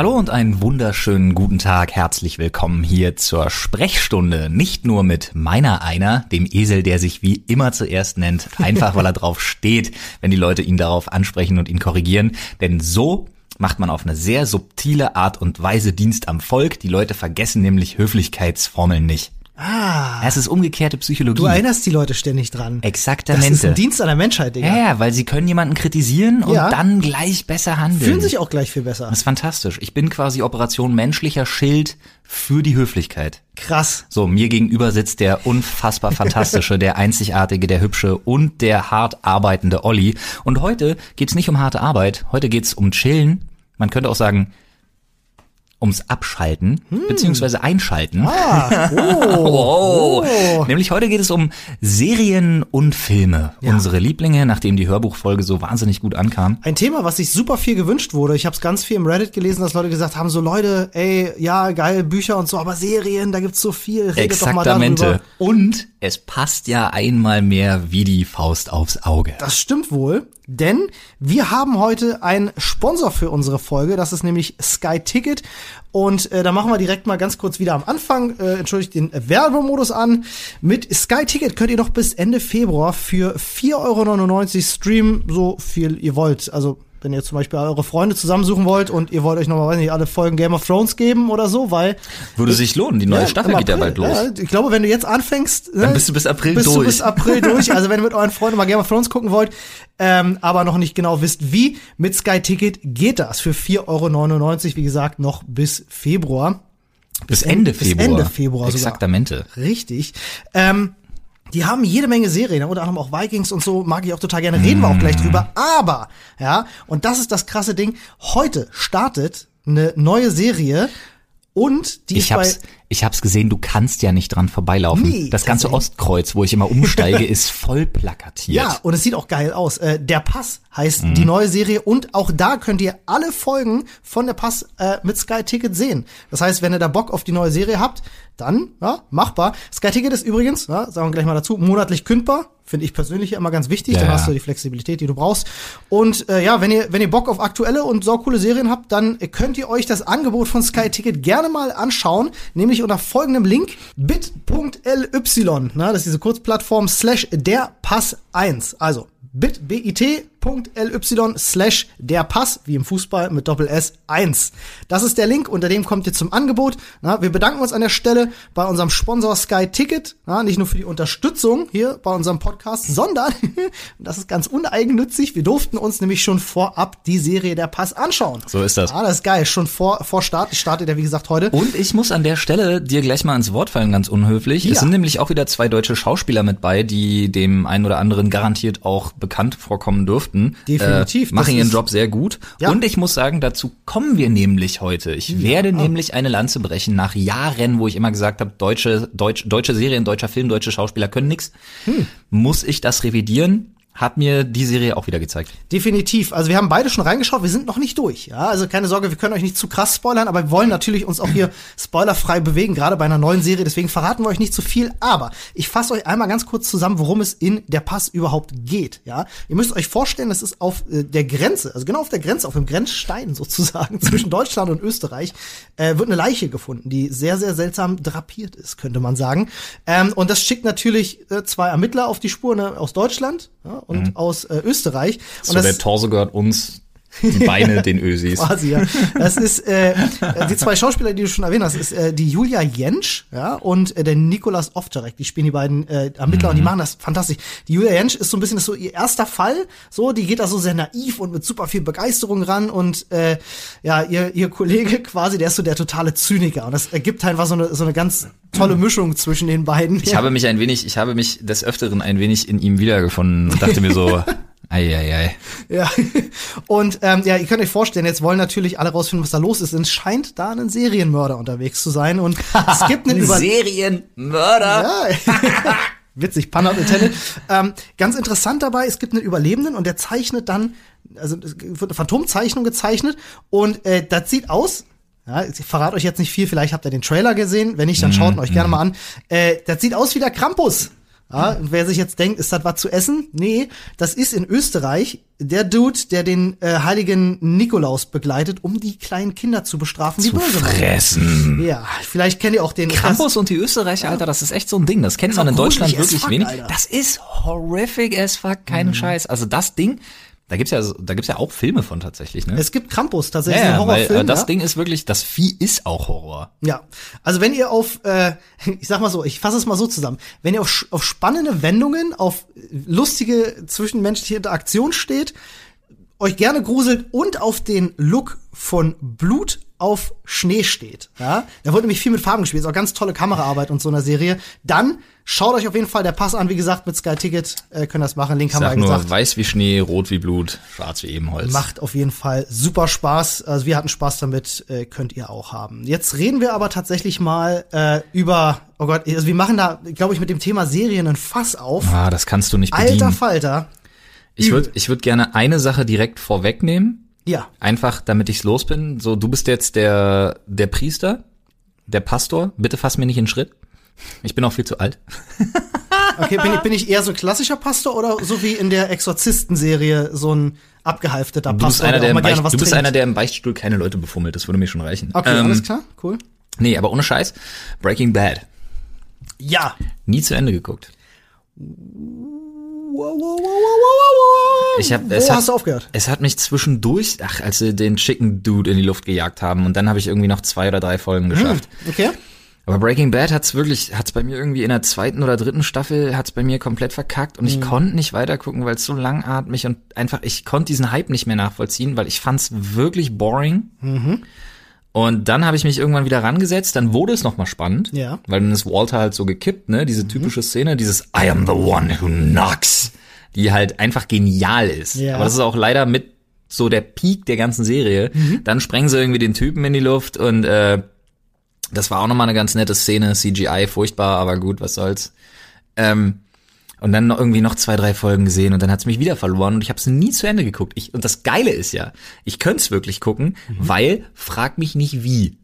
Hallo und einen wunderschönen guten Tag. Herzlich willkommen hier zur Sprechstunde. Nicht nur mit meiner einer, dem Esel, der sich wie immer zuerst nennt, einfach weil er drauf steht, wenn die Leute ihn darauf ansprechen und ihn korrigieren. Denn so macht man auf eine sehr subtile Art und Weise Dienst am Volk. Die Leute vergessen nämlich Höflichkeitsformeln nicht. Ah. Es ist umgekehrte Psychologie. Du erinnerst die Leute ständig dran. Exaktamente. Das ist ein Dienst an der Menschheit, Digga. ja, ja, weil sie können jemanden kritisieren und Ja. dann gleich besser handeln. Fühlen sich auch gleich viel besser. das ist fantastisch. Ich bin quasi Operation menschlicher Schild für die Höflichkeit. Krass. So, mir gegenüber sitzt der unfassbar fantastische, der einzigartige, der hübsche und der hart arbeitende Olli. Und heute geht's nicht um harte Arbeit, heute geht's um Chillen. Man könnte auch sagen, ums Abschalten, beziehungsweise Einschalten. Ah, oh. Oh. Nämlich heute geht es um Serien und Filme. Ja. Unsere Lieblinge, nachdem die Hörbuchfolge so wahnsinnig gut ankam. Ein Thema, was sich super viel gewünscht wurde. Ich habe es ganz viel im Reddit gelesen, dass Leute gesagt haben, so Leute, ey, ja, geil, Bücher und so, aber Serien, da gibt's so viel. Redet doch mal Exaktamente. darüber. Und es passt ja einmal mehr wie die Faust aufs Auge. Das stimmt wohl, denn wir haben heute einen Sponsor für unsere Folge. Das ist nämlich Sky Ticket. Und äh, da machen wir direkt mal ganz kurz wieder am Anfang, äh, entschuldigt den Werbemodus an. Mit Sky Ticket könnt ihr noch bis Ende Februar für 4,99 Euro streamen, so viel ihr wollt. Also wenn ihr zum Beispiel eure Freunde zusammensuchen wollt und ihr wollt euch nochmal, weiß nicht, alle Folgen Game of Thrones geben oder so, weil Würde sich lohnen, die neue ja, Staffel im geht ja April, bald los. Ja, ich glaube, wenn du jetzt anfängst, ne, Dann bist du bis April bist Du durch. bis April durch. Also wenn ihr mit euren Freunden mal Game of Thrones gucken wollt, ähm, aber noch nicht genau wisst, wie, mit Sky Ticket geht das für 4,99 Euro, wie gesagt, noch bis Februar. Bis Ende bis Februar. Ende Februar sogar. Exaktamente. Richtig. Ähm, die haben jede Menge Serien, unter anderem auch Vikings und so, mag ich auch total gerne, reden wir auch gleich drüber. Aber, ja, und das ist das krasse Ding, heute startet eine neue Serie und die Ich ist bei ich hab's gesehen, du kannst ja nicht dran vorbeilaufen. Nee, das ganze. Ostkreuz, wo ich immer umsteige, ist voll plakatiert. Ja, und es sieht auch geil aus. Äh, der Pass heißt Mhm. die neue Serie und auch da könnt ihr alle Folgen von der Pass äh, mit Sky Ticket sehen. Das heißt, wenn ihr da Bock auf die neue Serie habt, dann ja, machbar. Sky Ticket ist übrigens, ja, sagen wir gleich mal dazu, monatlich kündbar. Finde ich persönlich immer ganz wichtig. Ja, dann hast du die Flexibilität, die du brauchst. Und äh, ja, wenn ihr, wenn ihr Bock auf aktuelle und saukoole Serien habt, dann könnt ihr euch das Angebot von Sky Ticket gerne mal anschauen. Nämlich unter folgendem Link bit.ly, na, das ist diese Kurzplattform slash der Pass 1. Also bit, bit.ly slash der Pass, wie im Fußball mit Doppel S 1. Das ist der Link, unter dem kommt ihr zum Angebot. Na, wir bedanken uns an der Stelle bei unserem Sponsor Sky Ticket, na, nicht nur für die Unterstützung hier bei unserem Podcast, sondern, das ist ganz uneigennützig, wir durften uns nämlich schon vorab die Serie der Pass anschauen. So ist das. Ah, das ist geil, schon vor, vor Start, startet ja wie gesagt heute. Und ich muss an der Stelle dir gleich mal ins Wort fallen, ganz unhöflich. Ja. Es sind nämlich auch wieder zwei deutsche Schauspieler mit bei, die dem einen oder anderen garantiert auch bekannt vorkommen dürften. Definitiv, Äh, machen ihren Job sehr gut. Ja. Und ich muss sagen, dazu kommen wir nämlich heute. Ich werde nämlich eine Lanze brechen nach Jahren, wo ich immer gesagt habe, deutsche, deutsch, deutsche Serien, deutscher Film, deutsche Schauspieler können nix. Hm. Muss ich das revidieren? Hat mir die Serie auch wieder gezeigt. Definitiv. Also wir haben beide schon reingeschaut, wir sind noch nicht durch. Ja, also keine Sorge, wir können euch nicht zu krass spoilern, aber wir wollen natürlich uns auch hier spoilerfrei bewegen, gerade bei einer neuen Serie. Deswegen verraten wir euch nicht zu viel. Aber ich fasse euch einmal ganz kurz zusammen, worum es in der Pass überhaupt geht. Ja, ihr müsst euch vorstellen, das ist auf äh, der Grenze, also genau auf der Grenze, auf dem Grenzstein sozusagen zwischen Deutschland und Österreich, äh, wird eine Leiche gefunden, die sehr, sehr seltsam drapiert ist, könnte man sagen. Ähm, und das schickt natürlich äh, zwei Ermittler auf die Spur ne, aus Deutschland ja, und aus äh, Österreich. Und Mhm. So, das, der Torso gehört uns, die Beine den Ösis. quasi, ja. Das ist äh, die zwei Schauspieler, die du schon erwähnt hast, ist äh, die Julia Jentsch, ja, und äh, der Nikolas Ovtcharek. Die spielen die beiden äh, Ermittler und die machen das fantastisch. Die Julia Jentsch ist so ein bisschen das ist so ihr erster Fall, so, die geht da so sehr naiv und mit super viel Begeisterung ran und äh, ja, ihr ihr Kollege quasi, der ist so der totale Zyniker und das ergibt einfach so eine so eine ganz tolle Mischung zwischen den beiden. Ich habe mich ein wenig, ich habe mich des Öfteren ein wenig in ihm wiedergefunden und dachte mir so, ei, ei, ei. Ja. Und ähm, ja, ihr könnt euch vorstellen, jetzt wollen natürlich alle rausfinden, was da los ist. Es scheint da ein Serienmörder unterwegs zu sein. Und es gibt einen Über Serienmörder. ja. Witzig, Pun intended. Ähm, ganz interessant dabei, es gibt einen Überlebenden und der zeichnet dann, also es wird eine Phantomzeichnung gezeichnet und äh, das sieht aus, ja, ich verrate euch jetzt nicht viel, vielleicht habt ihr den Trailer gesehen, wenn nicht, dann schaut ihn euch gerne mal an. Äh, das sieht aus wie der Krampus. Ja, und wer sich jetzt denkt, ist das was zu essen? Nee, das ist in Österreich der Dude, der den äh, heiligen Nikolaus begleitet, um die kleinen Kinder zu bestrafen, die Zu böse machen. fressen. Ja, vielleicht kennt ihr auch den Krampus und die Österreicher, Alter, das ist echt so ein Ding. Das kennt man auch in Deutschland wirklich fuck, wenig. Alter. Mhm. Das ist horrific as fuck, keinen Scheiß. Also das Ding, da gibt's ja, da gibt's ja auch Filme von tatsächlich, ne? Es gibt Krampus tatsächlich, ja, einen weil Horrorfilm. äh, das ja? Ding ist wirklich, das Vieh ist auch Horror. Ja, also wenn ihr auf, äh, ich sag mal so, ich fasse es mal so zusammen, wenn ihr auf, auf spannende Wendungen, auf lustige zwischenmenschliche Interaktion steht, euch gerne gruselt und auf den Look von Blut auf Schnee steht, ja, da wird nämlich viel mit Farben gespielt, ist auch ganz tolle Kameraarbeit und so einer Serie, dann schaut euch auf jeden Fall der Pass an, wie gesagt, mit Sky Ticket äh, könnt ihr das machen, Link Ich haben wir ja nur, gesagt. weiß wie Schnee, rot wie Blut, schwarz wie Ebenholz. Macht auf jeden Fall super Spaß. Also wir hatten Spaß damit, äh, könnt ihr auch haben. Jetzt reden wir aber tatsächlich mal äh, über, oh Gott, also wir machen da, glaube ich, mit dem Thema Serien ein Fass auf. Ah, das kannst du nicht bedienen. Alter Falter. ich würde ich würd gerne eine Sache direkt vorwegnehmen. Ja. Einfach, damit ich's los bin. So, du bist jetzt der, der Priester, der Pastor. Bitte fass mir nicht in den Schritt. Ich bin auch viel zu alt. Okay, bin ich, bin ich eher so klassischer Pastor oder so wie in der Exorzisten-Serie so ein abgehalfteter Du bist, Pastor, einer, der der im Beicht, was du bist einer, der im Beichtstuhl keine Leute befummelt. Das würde mir schon reichen. Okay, Ähm, alles klar, cool. Nee, aber ohne Scheiß. Breaking Bad. Ja. Nie zu Ende geguckt. Ich hab, Wo es hast hat, du aufgehört? Es hat mich zwischendurch, ach, als sie den Chicken Dude in die Luft gejagt haben und dann habe ich irgendwie noch zwei oder drei Folgen geschafft. Okay. Aber Breaking Bad hat's wirklich, hat's bei mir irgendwie in der zweiten oder dritten Staffel, hat's bei mir komplett verkackt und ich konnte nicht weitergucken, weil es so langatmig und einfach, ich konnte diesen Hype nicht mehr nachvollziehen, weil ich fand's wirklich boring. Und dann habe ich mich irgendwann wieder rangesetzt, dann wurde es nochmal spannend, Ja. weil dann ist Walter halt so gekippt, ne, diese typische Szene, dieses I am the one who knocks, die halt einfach genial ist. Ja. Aber das ist auch leider mit so der Peak der ganzen Serie. Dann sprengen sie irgendwie den Typen in die Luft und äh, das war auch nochmal eine ganz nette Szene, CGI, furchtbar, aber gut, was soll's. Ähm, und dann noch irgendwie noch zwei, drei Folgen gesehen und dann hat's mich wieder verloren und ich habe es nie zu Ende geguckt. Ich, und das Geile ist ja, ich könnte es wirklich gucken, weil, frag mich nicht wie.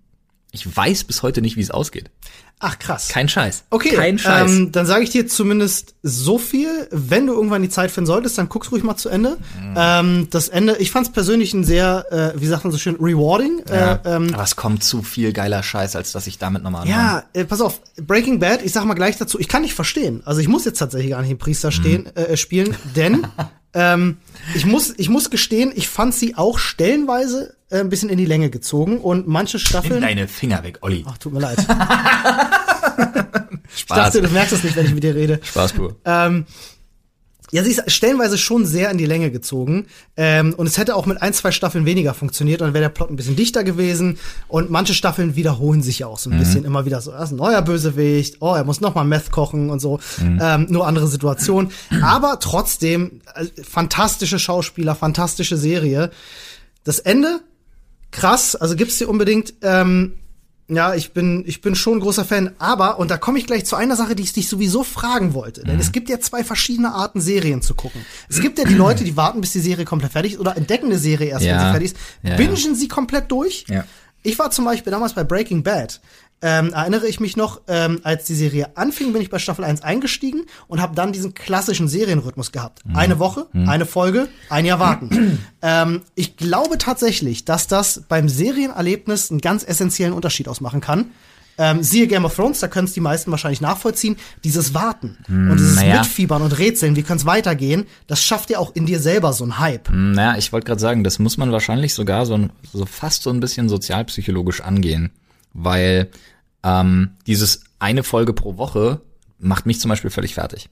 Ich weiß bis heute nicht, wie es ausgeht. Ach, krass. Kein Scheiß. Okay, Kein Scheiß. Ähm, dann sage ich dir zumindest so viel, wenn du irgendwann die Zeit finden solltest, dann guck's ruhig mal zu Ende. Mhm. Ähm, das Ende, ich fand's persönlich ein sehr, äh, wie sagt man so schön, rewarding. ja, Äh, ähm, aber es kommt zu viel geiler Scheiß, als dass ich damit nochmal anfange. ja, äh, pass auf, Breaking Bad, ich sag mal gleich dazu, ich kann nicht verstehen. Also ich muss jetzt tatsächlich gar nicht den Priester stehen, äh, spielen, denn ähm, ich muss, ich muss gestehen, ich fand sie auch stellenweise äh, ein bisschen in die Länge gezogen und manche Nimm Staffeln. deine Finger weg, Olli. Ach, tut mir leid. Ich Spaß. dachte, du merkst es nicht, wenn ich mit dir rede. Spaß pur. Ähm, ja, sie ist stellenweise schon sehr in die Länge gezogen. Ähm, und es hätte auch mit ein, zwei Staffeln weniger funktioniert, dann wäre der Plot ein bisschen dichter gewesen. Und manche Staffeln wiederholen sich ja auch so ein bisschen immer wieder so. Er ist ein neuer Bösewicht, oh, er muss noch mal Meth kochen und so. Ähm, nur andere Situation. Aber trotzdem, äh, fantastische Schauspieler, fantastische Serie. Das Ende, krass, also gibt's dir unbedingt. Ähm, ja, ich bin, ich bin schon ein großer Fan, aber, und da komme ich gleich zu einer Sache, die ich dich sowieso fragen wollte. Mhm. Denn es gibt ja zwei verschiedene Arten, Serien zu gucken. Es gibt ja die Leute, die warten, bis die Serie komplett fertig ist, oder entdecken eine Serie erst, wenn Ja. sie fertig ist, Ja, ja. bingen sie komplett durch. Ja. Ich war zum Beispiel damals bei Breaking Bad. Ähm, erinnere ich mich noch, ähm, als die Serie anfing, bin ich bei Staffel 1 eingestiegen und habe dann diesen klassischen Serienrhythmus gehabt. Mhm. Eine Woche, eine Folge, ein Jahr warten. ähm, ich glaube tatsächlich, dass das beim Serienerlebnis einen ganz essentiellen Unterschied ausmachen kann. Ähm, siehe Game of Thrones, da können es die meisten wahrscheinlich nachvollziehen. Dieses Warten und dieses naja. Mitfiebern und Rätseln, wie könnte es weitergehen, das schafft ja auch in dir selber so einen Hype. Naja, ich wollte gerade sagen, das muss man wahrscheinlich sogar so, ein, so fast so ein bisschen sozialpsychologisch angehen, weil ähm, dieses eine Folge pro Woche macht mich zum Beispiel völlig fertig.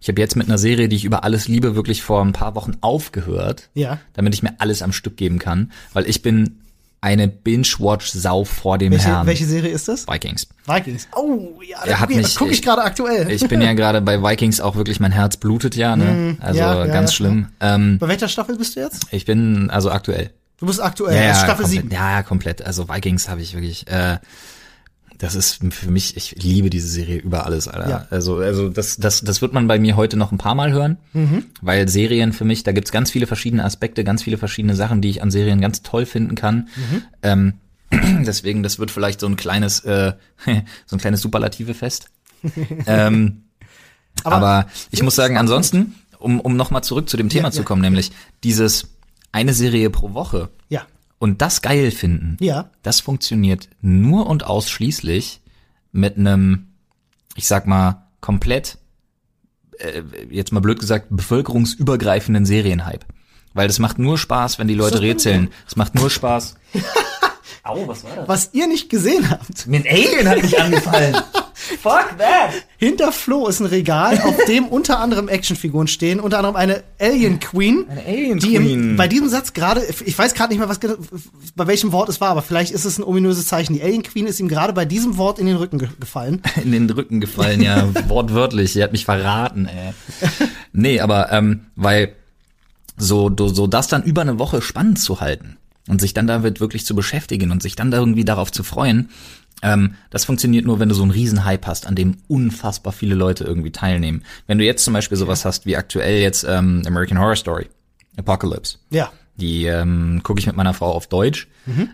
Ich habe jetzt mit einer Serie, die ich über alles liebe, wirklich vor ein paar Wochen aufgehört, Ja. damit ich mir alles am Stück geben kann, weil ich bin eine Binge-Watch-Sau vor dem Welche, Herrn. welche Serie ist das? Vikings. Vikings. Oh, ja, da gucke ich, guck ich gerade aktuell. Ich bin ja gerade bei Vikings auch wirklich, mein Herz blutet ja, ne? Also Mhm. ja, ja, ganz ja, schlimm. Ähm, Bei welcher Staffel bist du jetzt? ich bin also aktuell. Du bist aktuell, das ist Staffel komplett, 7. Ja, ja, komplett. Also Vikings habe ich wirklich, äh, das ist für mich, ich liebe diese Serie über alles, Alter. Ja. Also, also das, das, das wird man bei mir heute noch ein paar Mal hören, Mhm. weil Serien für mich, da gibt's ganz viele verschiedene Aspekte, ganz viele verschiedene Sachen, die ich an Serien ganz toll finden kann. Mhm. Ähm, deswegen, das wird vielleicht so ein kleines, äh, so ein kleines Superlative-Fest. ähm, Aber, aber ich muss sagen, ansonsten, um, um nochmal zurück zu dem Thema Ja, zu ja. kommen, nämlich dieses eine Serie pro Woche Ja. und das geil finden, Ja. das funktioniert nur und ausschließlich mit einem, ich sag mal, komplett, äh, jetzt mal blöd gesagt, bevölkerungsübergreifenden Serienhype. Weil das macht nur Spaß, wenn die Leute rätseln. Es macht nur Spaß. Au, was war das? Was ihr nicht gesehen habt, Mir ein Alien hat mich angefallen. Fuck that! hinter Flo ist ein Regal, auf dem unter anderem Actionfiguren stehen, unter anderem eine Alien Queen. Eine Alien die im, Queen. bei diesem Satz gerade, ich weiß gerade nicht mehr, was bei welchem Wort es war, aber vielleicht ist es ein ominöses Zeichen. Die Alien Queen ist ihm gerade bei diesem Wort in den Rücken ge gefallen. in den Rücken gefallen, ja, wortwörtlich. Er hat mich verraten, ey. Nee, aber ähm, weil so, so das dann über eine Woche spannend zu halten und sich dann damit wirklich zu beschäftigen und sich dann da irgendwie darauf zu freuen, ähm, das funktioniert nur, wenn du so einen riesen Hype hast, an dem unfassbar viele Leute irgendwie teilnehmen. Wenn du jetzt zum Beispiel sowas hast wie aktuell jetzt ähm, American Horror Story, Apocalypse. Ja. Die ähm, gucke ich mit meiner Frau auf Deutsch,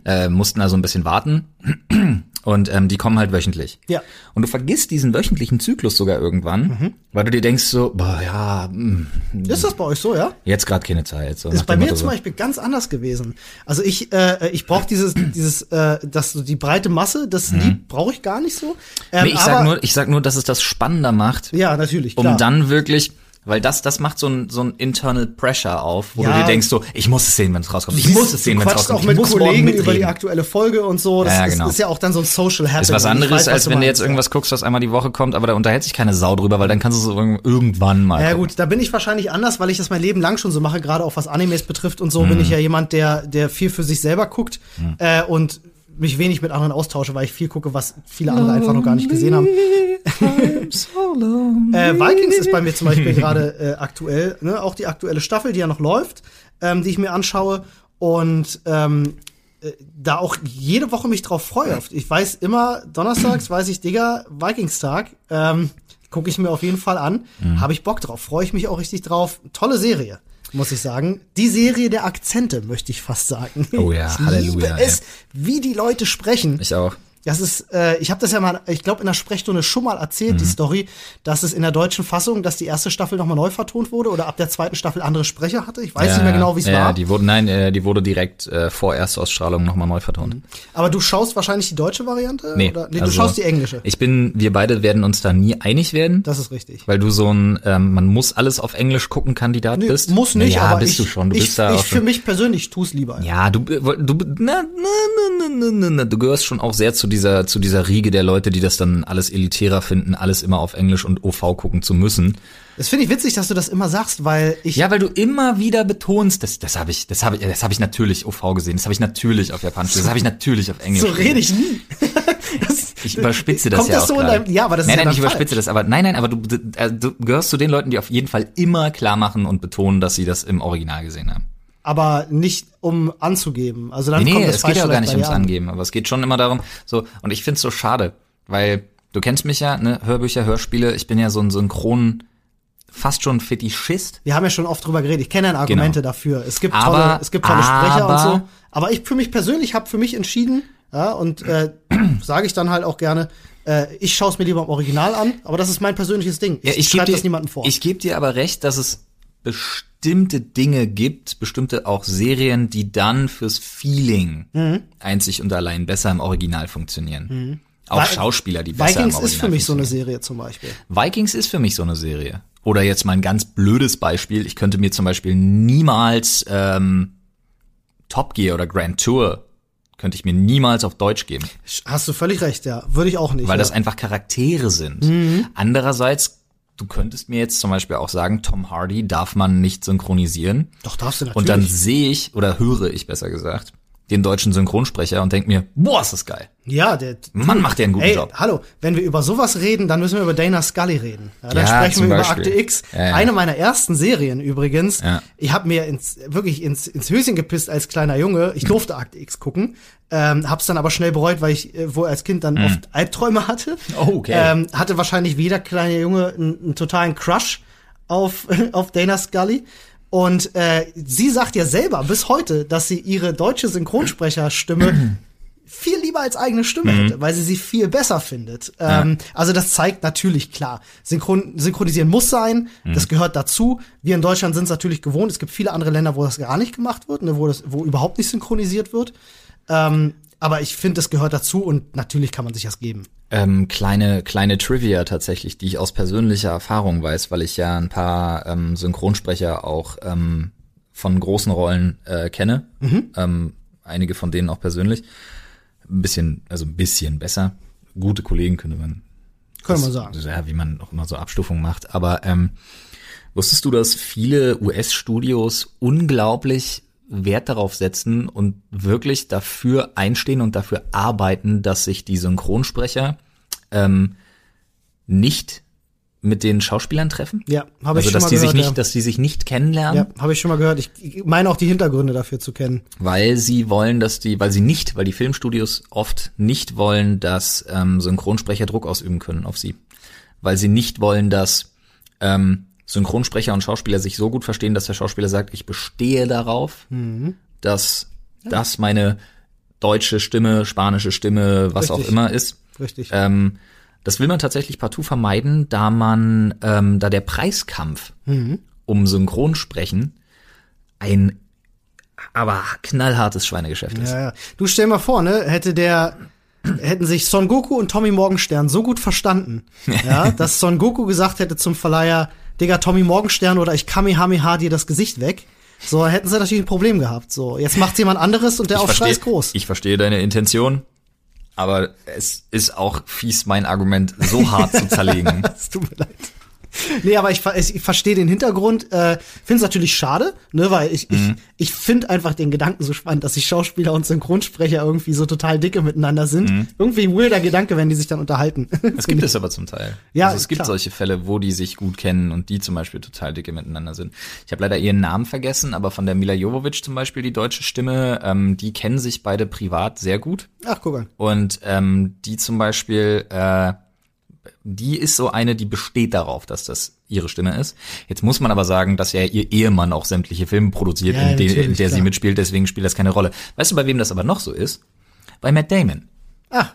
äh, mussten also ein bisschen warten und ähm, die kommen halt wöchentlich. Ja. Und du vergisst diesen wöchentlichen Zyklus sogar irgendwann, weil du dir denkst so, boah, ja, mh, Ist das bei euch so, ja? jetzt gerade keine Zeit. So Ist bei mir Motto zum so. Beispiel ganz anders gewesen. Also ich, äh, ich brauche dieses, dieses, äh, das so die breite Masse, das Lied brauche ich gar nicht so. Ähm, Mhm. Nee, ich sag nur, ich sag nur, dass es das spannender macht, ja, natürlich, um klar. dann wirklich, weil das, das macht so ein, so ein internal Pressure auf, wo Ja. du dir denkst so, ich muss es sehen, wenn es rauskommt. Ich muss es sehen, wenn es rauskommt. auch mit ich muss morgen Kollegen über die aktuelle Folge und so. Das Ja, ja, ist, genau. ist ja auch dann so ein Social Happening. Ist was anderes, weiß, was als wenn du jetzt irgendwas guckst, was einmal die Woche kommt, aber da unterhält sich keine Sau drüber, weil dann kannst du es irg- irgendwann mal. Ja gucken. gut, da bin ich wahrscheinlich anders, weil ich das mein Leben lang schon so mache, gerade auch was Animes betrifft und so, Mhm. bin ich ja jemand, der, der viel für sich selber guckt äh, und mich wenig mit anderen austausche, weil ich viel gucke, was viele andere einfach noch gar nicht gesehen haben. Äh, Vikings ist bei mir zum Beispiel gerade äh, aktuell, ne? auch die aktuelle Staffel, die ja noch läuft, ähm, die ich mir anschaue und ähm, äh, da auch jede Woche mich drauf freue. Ich weiß immer, donnerstags weiß ich, Digga, Vikingstag, ähm, gucke ich mir auf jeden Fall an, Mhm. habe ich Bock drauf, freue ich mich auch richtig drauf. Tolle Serie. Muss ich sagen. Die Serie der Akzente, möchte ich fast sagen. Oh ja, ich Halleluja, Liebe es, wie die Leute sprechen. Ich auch. Das ist, äh, ich habe das ja mal, ich glaube in der Sprechstunde schon mal erzählt, Mhm. die Story, dass es in der deutschen Fassung, dass die erste Staffel nochmal neu vertont wurde oder ab der zweiten Staffel andere Sprecher hatte. Ich weiß nicht mehr genau, wie es ja, war. Die wurde, nein, äh, die wurde direkt äh, vor Erstausstrahlung nochmal neu vertont. Aber du schaust wahrscheinlich die deutsche Variante? Nee, oder? nee also, du schaust die englische. Ich bin, wir beide werden uns da nie einig werden, Das ist richtig. weil du so ein, ähm, man muss alles auf Englisch gucken Kandidat Nee, bist. muss nicht, ja, aber bist ich, du schon. Du ich, bist da ich für mich persönlich tu's lieber. Ja, du, du, na, na, na, na, na, na, du gehörst schon auch sehr zu dieser, zu dieser Riege der Leute, die das dann alles elitärer finden, alles immer auf Englisch und OV gucken zu müssen. Das finde ich witzig, dass du das immer sagst, weil ich Ja, weil du immer wieder betonst, das, das habe ich, das habe ich, das habe ich natürlich OV gesehen, das habe ich natürlich auf Japanisch, das habe ich natürlich auf Englisch. so rede ich nie. Das- Ich überspitze das Kommt ja das auch so deinem- ja, aber das ist nein, ja nein, dann ich überspitze falsch. das, aber nein, nein, aber du, du, äh, du gehörst zu den Leuten, die auf jeden Fall immer klar machen und betonen, dass sie das im Original gesehen haben. Aber nicht um anzugeben. Also dann Nee, kommt nee, das es geht ja gar nicht ums an. Angeben, aber es geht schon immer darum, so, und ich find's so schade, weil du kennst mich ja, ne, Hörbücher, Hörspiele, ich bin ja so ein Synchron, fast schon Fetischist. Wir haben ja schon oft drüber geredet. Ich kenne dann Argumente Genau. dafür. Es gibt Aber- tolle, es gibt tolle Sprecher und aber- so. Aber ich für mich persönlich habe für mich entschieden, ja, und äh, sage ich dann halt auch gerne, äh, ich schaue es mir lieber im Original an, aber das ist mein persönliches Ding. Ja, ich schreibe das niemandem vor. Ich gebe dir aber recht, dass es bestimmte Dinge gibt, bestimmte auch Serien, die dann fürs Feeling Mhm. einzig und allein besser im Original funktionieren. Auch Vi- Schauspieler, die besser Vikings im Original ist für mich so eine. Serie zum Beispiel. Vikings ist für mich so eine Serie. Oder jetzt mal ein ganz blödes Beispiel. Ich könnte mir zum Beispiel niemals ähm, Top Gear oder Grand Tour könnte ich mir niemals auf Deutsch geben, Hast du völlig recht, ja. Würde ich auch nicht. weil ja. das einfach Charaktere sind. Mhm. Andererseits, du könntest mir jetzt zum Beispiel auch sagen, Tom Hardy darf man nicht synchronisieren. Doch, darfst du natürlich. Und dann sehe ich, oder höre ich besser gesagt, den deutschen Synchronsprecher und denke mir, boah, ist das geil. ja, der, Mann, macht der einen guten Ey, Job. hallo, wenn wir über sowas reden, dann müssen wir über Dana Scully reden. Ja, dann Ja, sprechen wir über. Akte X. Ja, ja. Eine meiner ersten Serien übrigens. Ja. Ich habe mir ins, wirklich ins, ins Höschen gepisst als kleiner Junge. Ich durfte Akte X gucken. Ähm, hab's dann aber schnell bereut, weil ich äh, wohl als Kind dann oft Albträume hatte. Oh, okay. Ähm, hatte wahrscheinlich wie jeder kleine Junge einen, einen totalen Crush auf, auf Dana Scully. Und äh, sie sagt ja selber bis heute, dass sie ihre deutsche Synchronsprecherstimme viel lieber als eigene Stimme hätte, weil sie sie viel besser findet. Ähm, also das zeigt natürlich klar, Synchron synchronisieren muss sein, das gehört dazu. Wir in Deutschland sind es natürlich gewohnt. Es gibt viele andere Länder, wo das gar nicht gemacht wird, ne, wo das, wo überhaupt nicht synchronisiert wird. Ähm, aber ich finde, das gehört dazu und natürlich kann man sich das geben. Ähm, kleine, kleine Trivia tatsächlich, die ich aus persönlicher Erfahrung weiß, weil ich ja ein paar ähm, Synchronsprecher auch ähm, von großen Rollen äh, kenne. Ähm, einige von denen auch persönlich. Ein bisschen, also ein bisschen besser. Gute Kollegen könnte man. Könnte man sagen. Ja, wie man auch immer so Abstufungen macht. Aber ähm, wusstest du, dass viele US-Studios unglaublich Wert darauf setzen und wirklich dafür einstehen und dafür arbeiten, dass sich die Synchronsprecher ähm, nicht mit den Schauspielern treffen? Ja, habe ich also schon dass mal die gehört. sich nicht, ja. dass die sich nicht kennenlernen, Ja, habe ich schon mal gehört. Ich ich meine auch die Hintergründe dafür zu kennen. weil sie wollen, dass die, weil sie nicht, weil die Filmstudios oft nicht wollen, dass ähm, Synchronsprecher Druck ausüben können auf sie, weil sie nicht wollen, dass ähm, Synchronsprecher und Schauspieler sich so gut verstehen, dass der Schauspieler sagt, ich bestehe darauf, Mhm. dass das meine deutsche Stimme, spanische Stimme, was Richtig. auch immer ist. Richtig. Ähm, das will man tatsächlich partout vermeiden, da man, ähm, da der Preiskampf Mhm. um Synchronsprechen ein aber knallhartes Schweinegeschäft ist. Ja, ja. Du stell mal vor, ne, hätte der hätten sich Son Goku und Tommy Morgenstern so gut verstanden, ja, dass Son Goku gesagt hätte zum Verleiher, Digga, Tommy Morgenstern oder ich Kamehameha dir das Gesicht weg. So hätten sie natürlich ein Problem gehabt. So, jetzt macht's jemand anderes und der Aufschrei ist groß. ich verstehe deine Intention, aber es ist auch fies, mein Argument so hart zu zerlegen. Es tut mir leid. Nee, aber ich, ich, verstehe den Hintergrund. Äh, finde es natürlich schade, ne, weil ich, ich, ich finde einfach den Gedanken so spannend, dass sich Schauspieler und Synchronsprecher irgendwie so total dicke miteinander sind. Irgendwie ein weirder Gedanke, wenn die sich dann unterhalten. Das gibt es aber zum Teil. Ja, also es gibt klar. solche Fälle, wo die sich gut kennen und die zum Beispiel total dicke miteinander sind. Ich habe leider ihren Namen vergessen, aber von der Mila Jovovich zum Beispiel, die deutsche Stimme, ähm, die kennen sich beide privat sehr gut. Ach, guck an. Und ähm, die zum Beispiel, äh, die ist so eine, die besteht darauf, dass das ihre Stimme ist. Jetzt muss man aber sagen, dass ja ihr Ehemann auch sämtliche Filme produziert, Ja, in, de, in der sie klar. mitspielt, deswegen spielt das keine Rolle. Weißt du, bei wem das aber noch so ist? Bei Matt Damon. Ah,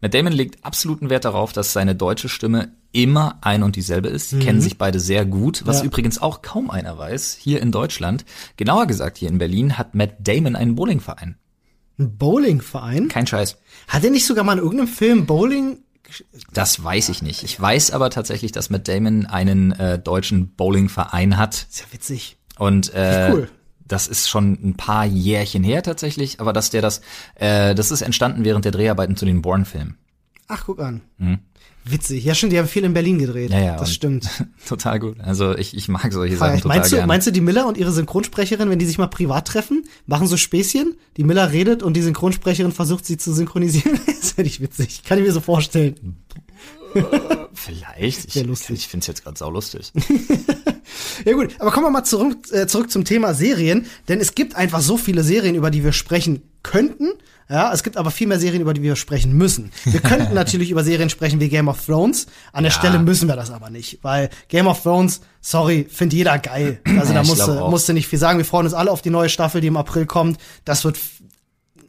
Matt Damon legt absoluten Wert darauf, dass seine deutsche Stimme immer ein und dieselbe ist. Die kennen sich beide sehr gut, was Mhm. Ja. übrigens auch kaum einer weiß. Hier in Deutschland, genauer gesagt hier in Berlin, hat Matt Damon einen Bowlingverein. ein Bowlingverein? Kein Scheiß. Hat er nicht sogar mal in irgendeinem Film Bowling? Das weiß ich nicht. Ich weiß aber tatsächlich, dass Matt Damon einen äh, deutschen Bowlingverein hat. Ist ja witzig. Und äh, Cool. das ist schon ein paar Jährchen her tatsächlich, aber dass der das, äh, das ist entstanden während der Dreharbeiten zu den Bourne-Filmen. Ach, guck an. Witzig. Ja, stimmt, die haben viel in Berlin gedreht. Ja, ja, das stimmt. total gut. Also ich, ich mag solche Sachen total Meinst du, gerne. meinst du, die Miller und ihre Synchronsprecherin, wenn die sich mal privat treffen, machen so Späßchen? Die Miller redet und die Synchronsprecherin versucht, sie zu synchronisieren? das hätte ich witzig. Kann ich mir so vorstellen. Vielleicht. Ich, Sehr lustig. ich finde es jetzt gerade saulustig. Ja gut, aber kommen wir mal zurück, äh, zurück zum Thema Serien, denn es gibt einfach so viele Serien, über die wir sprechen könnten. Ja, es gibt aber viel mehr Serien, über die wir sprechen müssen. Wir könnten natürlich über Serien sprechen wie Game of Thrones. An der Ja. Stelle müssen wir das aber nicht, weil Game of Thrones, sorry, findet jeder geil. Also da ich musst glaub du, auch. musst du nicht viel sagen. Wir freuen uns alle auf die neue Staffel, die im April kommt. Das wird,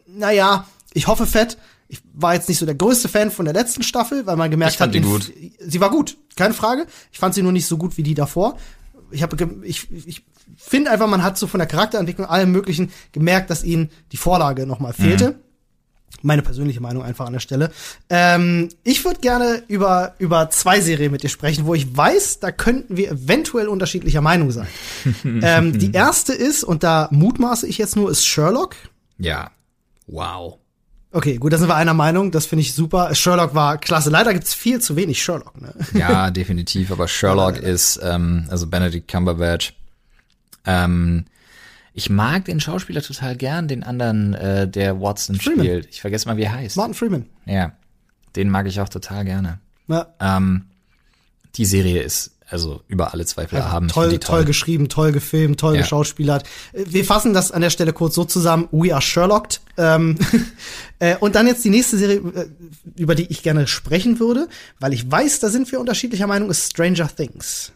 naja, ich hoffe fett. Ich war jetzt nicht so der größte Fan von der letzten Staffel, weil man gemerkt hat, sie war gut, keine Frage. Ich fand sie nur nicht so gut wie die davor. Ich habe, ich, ich finde einfach, man hat so von der Charakterentwicklung allem Möglichen gemerkt, dass ihnen die Vorlage nochmal fehlte. Meine persönliche Meinung einfach an der Stelle. Ähm, ich würde gerne über, über zwei Serien mit dir sprechen, wo ich weiß, da könnten wir eventuell unterschiedlicher Meinung sein. ähm, die erste ist, und da mutmaße ich jetzt nur, ist Sherlock. Ja. Wow. Okay, gut, da sind wir einer Meinung, das finde ich super. Sherlock war klasse. Leider gibt's viel zu wenig Sherlock. Ne? Ja, definitiv. Aber Sherlock ist, ähm, also Benedict Cumberbatch. Ähm, ich mag den Schauspieler total gern, den anderen, äh, der Watson Freeman. spielt. Ich vergesse mal, wie er heißt. Martin Freeman. Ja, den mag ich auch total gerne. Ja, Ähm, die Serie ist also über alle Zweifel erhaben. Ich toll, die toll. geschrieben, toll gefilmt, toll Ja. geschauspielert. Wir fassen das an der Stelle kurz so zusammen. We are Sherlocked. Ähm, äh, und dann jetzt die nächste Serie, äh, über die ich gerne sprechen würde, weil ich weiß, da sind wir unterschiedlicher Meinung, ist Stranger Things.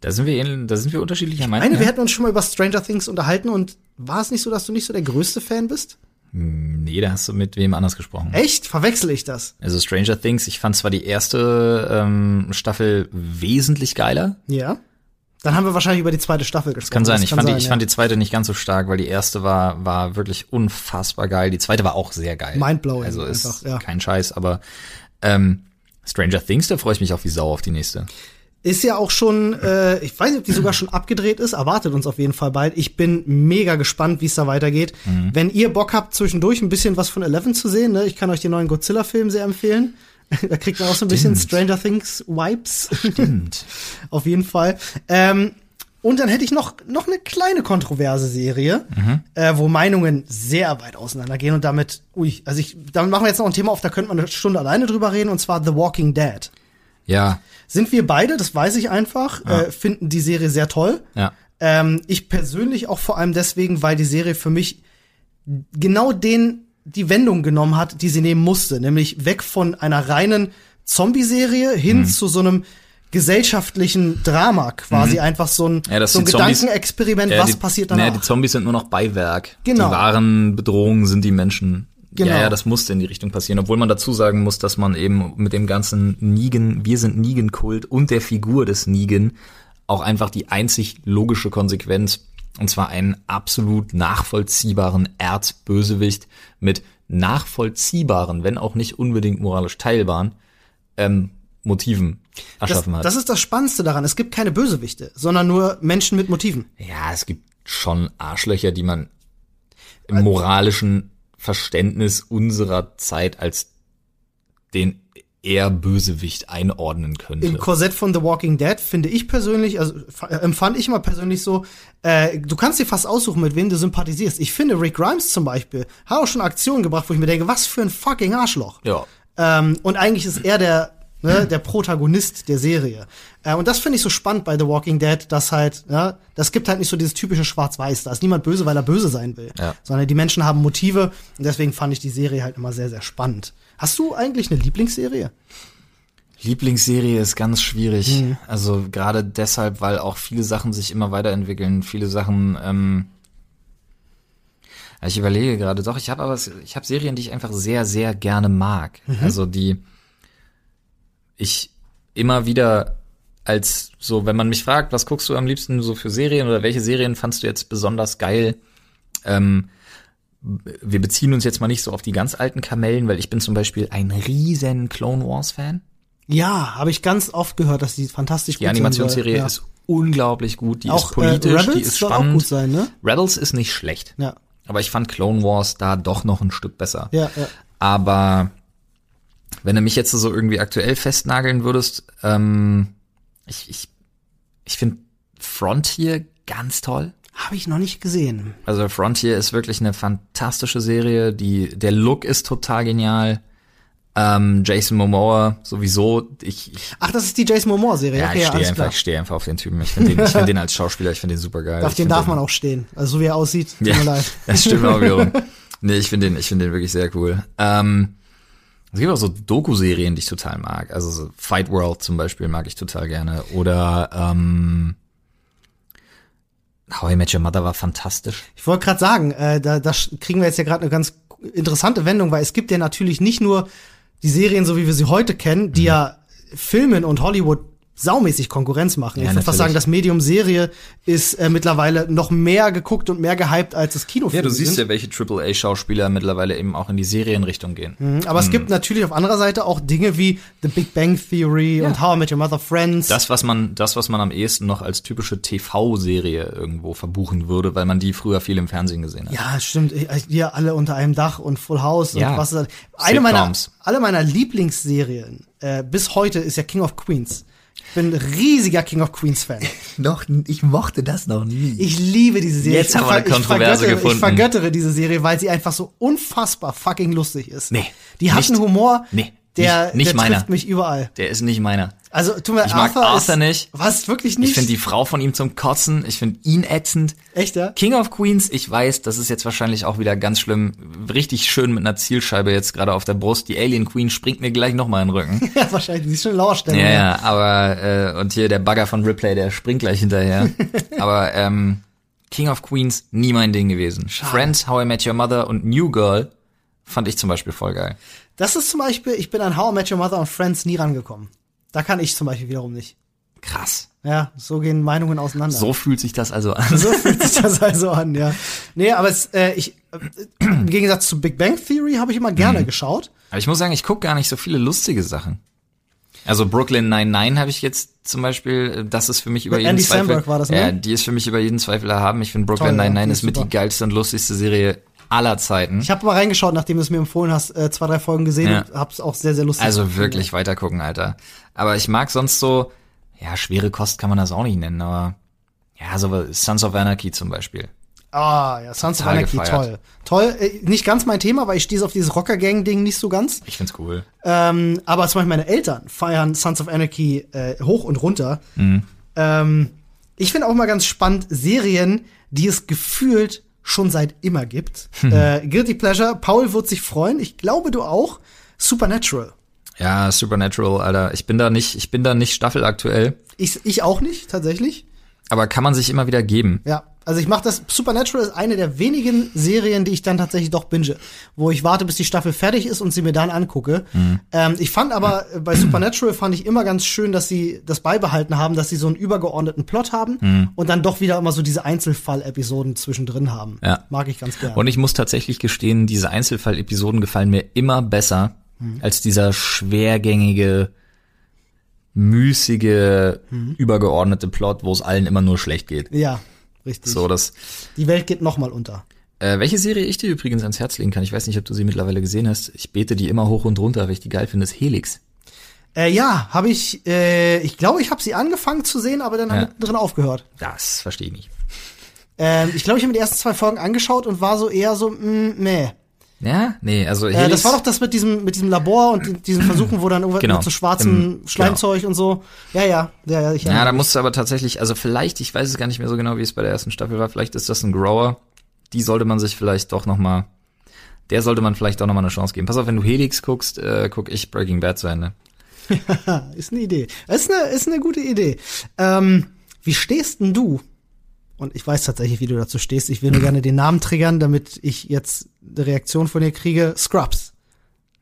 Da sind wir, ähnlich- da sind wir unterschiedlicher Meinung. Eine, wir ja? hätten uns schon mal über Stranger Things unterhalten und war es nicht so, dass du nicht so der größte Fan bist? Nee, da hast du mit wem anders gesprochen. Echt? Verwechsel ich das? Also Stranger Things, ich fand zwar die erste ähm, Staffel wesentlich geiler. Ja. Dann haben wir wahrscheinlich über die zweite Staffel gesprochen. Kann sein, Das ich, fand, die, ich ja. fand die zweite nicht ganz so stark, weil die erste war, war wirklich unfassbar geil. Die zweite war auch sehr geil. Mindblowing Also ist einfach, ja. kein Scheiß, aber ähm, Stranger Things, da freue ich mich auch wie Sau auf die nächste. Ist ja auch schon, äh, ich weiß nicht, ob die sogar schon abgedreht ist, erwartet uns auf jeden Fall bald. Ich bin mega gespannt, wie es da weitergeht. Mhm. Wenn ihr Bock habt, zwischendurch ein bisschen was von Eleven zu sehen, ne, ich kann euch den neuen Godzilla-Film sehr empfehlen. da kriegt man auch so ein bisschen Stranger Things Vibes. Stimmt. auf jeden Fall. Ähm, und dann hätte ich noch, noch eine kleine kontroverse Serie, äh, wo Meinungen sehr weit auseinandergehen und damit, ui, also ich, damit machen wir jetzt noch ein Thema auf, da könnte man eine Stunde alleine drüber reden, und zwar The Walking Dead. Ja, Sind wir beide, das weiß ich einfach, äh, finden die Serie sehr toll. ja. Ähm, ich persönlich auch vor allem deswegen, weil die Serie für mich genau den die Wendung genommen hat, die sie nehmen musste, nämlich weg von einer reinen Zombie-Serie hin Mhm. zu so einem gesellschaftlichen Drama quasi einfach so ein, Mhm. Ja, so ein Gedankenexperiment, Ja, was die, passiert naja, danach. die Zombies sind nur noch Beiwerk. Genau. Die wahren Bedrohungen sind die Menschen. Genau. Ja, ja, das musste in die Richtung passieren. Obwohl man dazu sagen muss, dass man eben mit dem ganzen Negan, wir sind Negan-Kult und der Figur des Negan auch einfach die einzig logische Konsequenz, und zwar einen absolut nachvollziehbaren Erzbösewicht mit nachvollziehbaren, wenn auch nicht unbedingt moralisch teilbaren, ähm, Motiven das, erschaffen hat. das ist das Spannendste daran. Es gibt keine Bösewichte, sondern nur Menschen mit Motiven. Ja, es gibt schon Arschlöcher, die man im moralischen Verständnis unserer Zeit als den eher Bösewicht einordnen könnte. Im Korsett von The Walking Dead finde ich persönlich, also empfand ich mal persönlich so, äh, du kannst dir fast aussuchen, mit wem du sympathisierst. Ich finde Rick Grimes zum Beispiel hat auch schon Aktionen gebracht, wo ich mir denke, was für ein fucking Arschloch. Ja. Ähm, und eigentlich ist er der, ne, der Protagonist der Serie. Äh, und das finde ich so spannend bei The Walking Dead, dass halt, ja, das gibt halt nicht so dieses typische Schwarz-Weiß. Da ist niemand böse, weil er böse sein will. Ja. Sondern die Menschen haben Motive und deswegen fand ich die Serie halt immer sehr, sehr spannend. Hast du eigentlich eine Lieblingsserie? Lieblingsserie ist ganz schwierig. Mhm. Also gerade deshalb, weil auch viele Sachen sich immer weiterentwickeln. Viele Sachen. Ähm, ich überlege gerade, doch, ich habe aber ich habe Serien, die ich einfach sehr, sehr gerne mag. Mhm. Also die ich immer wieder als so, wenn man mich fragt, was guckst du am liebsten so für Serien oder welche Serien fandst du jetzt besonders geil? Ähm, wir beziehen uns jetzt mal nicht so auf die ganz alten Kamellen, weil ich bin zum Beispiel ein riesen Clone Wars Fan. Ja, habe ich ganz oft gehört, dass die fantastisch Die gut Animationsserie soll. Ja. ist unglaublich gut, die auch ist politisch, äh, Rebels die ist spannend. auch gut sein, ne? Rebels ist nicht schlecht, Ja, aber ich fand Clone Wars da doch noch ein Stück besser. ja, ja. Aber wenn du mich jetzt so irgendwie aktuell festnageln würdest, ähm, ich, ich, ich finde Frontier ganz toll. Habe ich noch nicht gesehen. Also Frontier ist wirklich eine fantastische Serie. Die, der Look ist total genial. Ähm, Jason Momoa sowieso. Ich, ich Ach, das ist die Jason Momoa Serie. ja, okay, ich stehe einfach, ich stehe einfach auf den Typen. Ich finde den, ich find den als Schauspieler, ich finde den super geil. Auf den darf den, man auch stehen. Also so wie er aussieht, tut Ja, mir leid. das stimmt auch wiederum. Nee, ich finde den, ich finde den wirklich sehr cool. Ähm, es gibt auch so Doku-Serien, die ich total mag. Also so Fight World zum Beispiel mag ich total gerne. Oder ähm, How I Met Your Mother war fantastisch. Ich wollte gerade sagen, äh, da, da kriegen wir jetzt ja gerade eine ganz interessante Wendung, weil es gibt ja natürlich nicht nur die Serien, so wie wir sie heute kennen, Mhm. die ja Filmen und Hollywood saumäßig Konkurrenz machen. Ja, ich würde fast sagen, das Medium Serie ist äh, mittlerweile noch mehr geguckt und mehr gehypt als das Kinofilm. Ja, du siehst sind. ja, welche AAA-Schauspieler mittlerweile eben auch in die Serienrichtung gehen. Mhm, Aber es gibt natürlich auf anderer Seite auch Dinge wie The Big Bang Theory und How I Met Your Mother Friends. Das, was man, das, was man am ehesten noch als typische TV-Serie irgendwo verbuchen würde, weil man die früher viel im Fernsehen gesehen hat. Ja, stimmt. Wir alle unter einem Dach und Full House Ja. und was ist das? Eine meiner, Sitcoms. alle meiner Lieblingsserien äh, bis heute ist ja King of Queens. Ich bin ein riesiger King of Queens Fan. Noch, ich mochte das noch nie. Ich liebe diese Serie. Jetzt ich, haben wir eine Kontroverse vergöttere- gefunden. Ich vergöttere diese Serie, weil sie einfach so unfassbar fucking lustig ist. Nee, Die hat nicht. einen Humor, Nee, der, nicht- nicht der meiner. trifft mich überall. Der ist nicht meiner. Also, tu mir Ich mag Arthur ist, nicht. Was, wirklich nicht? Ich finde die Frau von ihm zum Kotzen. Ich finde ihn ätzend. Echt, ja? King of Queens, ich weiß, das ist jetzt wahrscheinlich auch wieder ganz schlimm. Richtig schön mit einer Zielscheibe jetzt gerade auf der Brust. Die Alien Queen springt mir gleich nochmal in den Rücken. Ja, wahrscheinlich. Die ist schon in Lauerstellung. Ja, ja, aber äh, und hier der Bagger von Ripley, der springt gleich hinterher. aber ähm, King of Queens, nie mein Ding gewesen. Friends, How I Met Your Mother und New Girl fand ich zum Beispiel voll geil. Das ist zum Beispiel, ich bin an How I Met Your Mother und Friends nie rangekommen. Da kann ich zum Beispiel wiederum nicht. Krass. Ja, so gehen Meinungen auseinander. So fühlt sich das also an. So fühlt sich das also an, ja. Nee, aber es, äh, ich, äh, im Gegensatz zu Big Bang Theory habe ich immer gerne Mhm. geschaut. Aber ich muss sagen, ich gucke gar nicht so viele lustige Sachen. Also Brooklyn 99 habe ich jetzt zum Beispiel, äh, das ist für mich über Mit jeden Andy Zweifel. Samberg war das, ne? Ja, die ist für mich über jeden Zweifel erhaben. Ich finde Brooklyn Toll, ja, 99 die ist ist mit super. die geilste und lustigste Serie aller Zeiten. Ich habe mal reingeschaut, nachdem du es mir empfohlen hast, äh, zwei, drei Folgen gesehen Ja. und hab's auch sehr, sehr lustig. Also wirklich weitergucken, Alter. Aber ich mag sonst so, ja, schwere Kost kann man das auch nicht nennen, aber ja, so Sons of Anarchy zum Beispiel. Ah, ja, Sons of Anarchy, toll. Toll, äh, nicht ganz mein Thema, weil ich stehe auf dieses Rocker-Gang-Ding nicht so ganz. Ich find's cool. Ähm, aber zum Beispiel meine Eltern feiern Sons of Anarchy äh, hoch und runter. Mhm. Ähm, ich finde auch mal ganz spannend Serien, die es gefühlt schon seit immer gibt. Hm. äh, Guilty Pleasure, Paul wird sich freuen. Ich glaube, du auch. Supernatural. Ja, Supernatural, Alter. Ich bin da nicht, ich bin da nicht staffelaktuell, Ich, ich auch nicht, tatsächlich. aber kann man sich immer wieder geben. Ja, also ich mache das. Supernatural ist eine der wenigen Serien, die ich dann tatsächlich doch binge, wo ich warte, bis die Staffel fertig ist und sie mir dann angucke. Ähm, ich fand aber äh, bei Supernatural fand ich immer ganz schön, dass sie das beibehalten haben, dass sie so einen übergeordneten Plot haben und dann doch wieder immer so diese Einzelfall-Episoden zwischendrin haben. Ja. Mag ich ganz gerne. Und ich muss tatsächlich gestehen, diese Einzelfall-Episoden gefallen mir immer besser als dieser schwergängige, müßige, übergeordnete Plot, wo es allen immer nur schlecht geht. ja, richtig. So, das. Die Welt geht noch mal unter. Äh, welche Serie ich dir übrigens ans Herz legen kann, ich weiß nicht, ob du sie mittlerweile gesehen hast. Ich bete die immer hoch und runter, weil ich die geil finde, ist Helix. Äh, ja, habe ich. Äh, ich glaube, ich habe sie angefangen zu sehen, aber dann Ja. ja. drin aufgehört. Das verstehe ich nicht. Ähm, ich glaube, ich habe mir die ersten zwei Folgen angeschaut und war so eher so, mh, meh. Ja? Nee, also Äh, Helix. das war doch das mit diesem, mit diesem Labor und die- diesen Versuchen, wo dann irgendwas Genau. mit so schwarzem Im- Schleimzeug und so. Ja, ja, ja, ja, ich Ja, da musst du aber tatsächlich, also vielleicht, ich weiß es gar nicht mehr so genau, wie es bei der ersten Staffel war, vielleicht ist das ein Grower. Die sollte man sich vielleicht doch noch mal, der sollte man vielleicht auch noch mal eine Chance geben. Pass auf, wenn du Helix guckst, äh, guck ich Breaking Bad zu Ende. ist eine Idee. Ist eine, ist eine gute Idee. Ähm, wie stehst denn du? Und ich weiß tatsächlich, wie du dazu stehst. Ich will nur gerne den Namen triggern, damit ich jetzt eine Reaktion von dir kriege. Scrubs.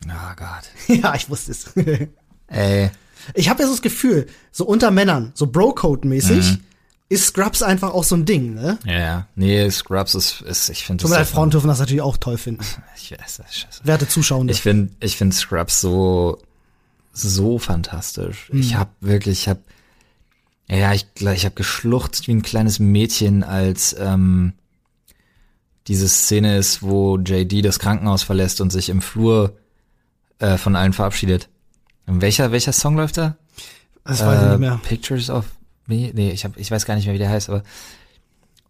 Oh Gott. ja, ich wusste es. Ey, ich habe ja so das Gefühl, so unter Männern, so Bro-Code-mäßig, Mhm. ist Scrubs einfach auch so ein Ding, ne? ja, ja. Nee, Scrubs ist, ist ich finde Tut mir leid, Frauen dürfen das natürlich auch toll finden. Ich weiß, das scheiße. Werte Zuschauende. Ich finde, ich finde Scrubs so, so fantastisch. Mhm. Ich habe wirklich, ich habe, ja, ich, ich habe geschluchzt wie ein kleines Mädchen, als ähm, diese Szene ist, wo JD das Krankenhaus verlässt und sich im Flur äh, von allen verabschiedet. Welcher, welcher Song läuft da? das weiß ich Äh, nicht mehr. Pictures of Me? Nee, ich hab, ich weiß gar nicht mehr, wie der heißt, aber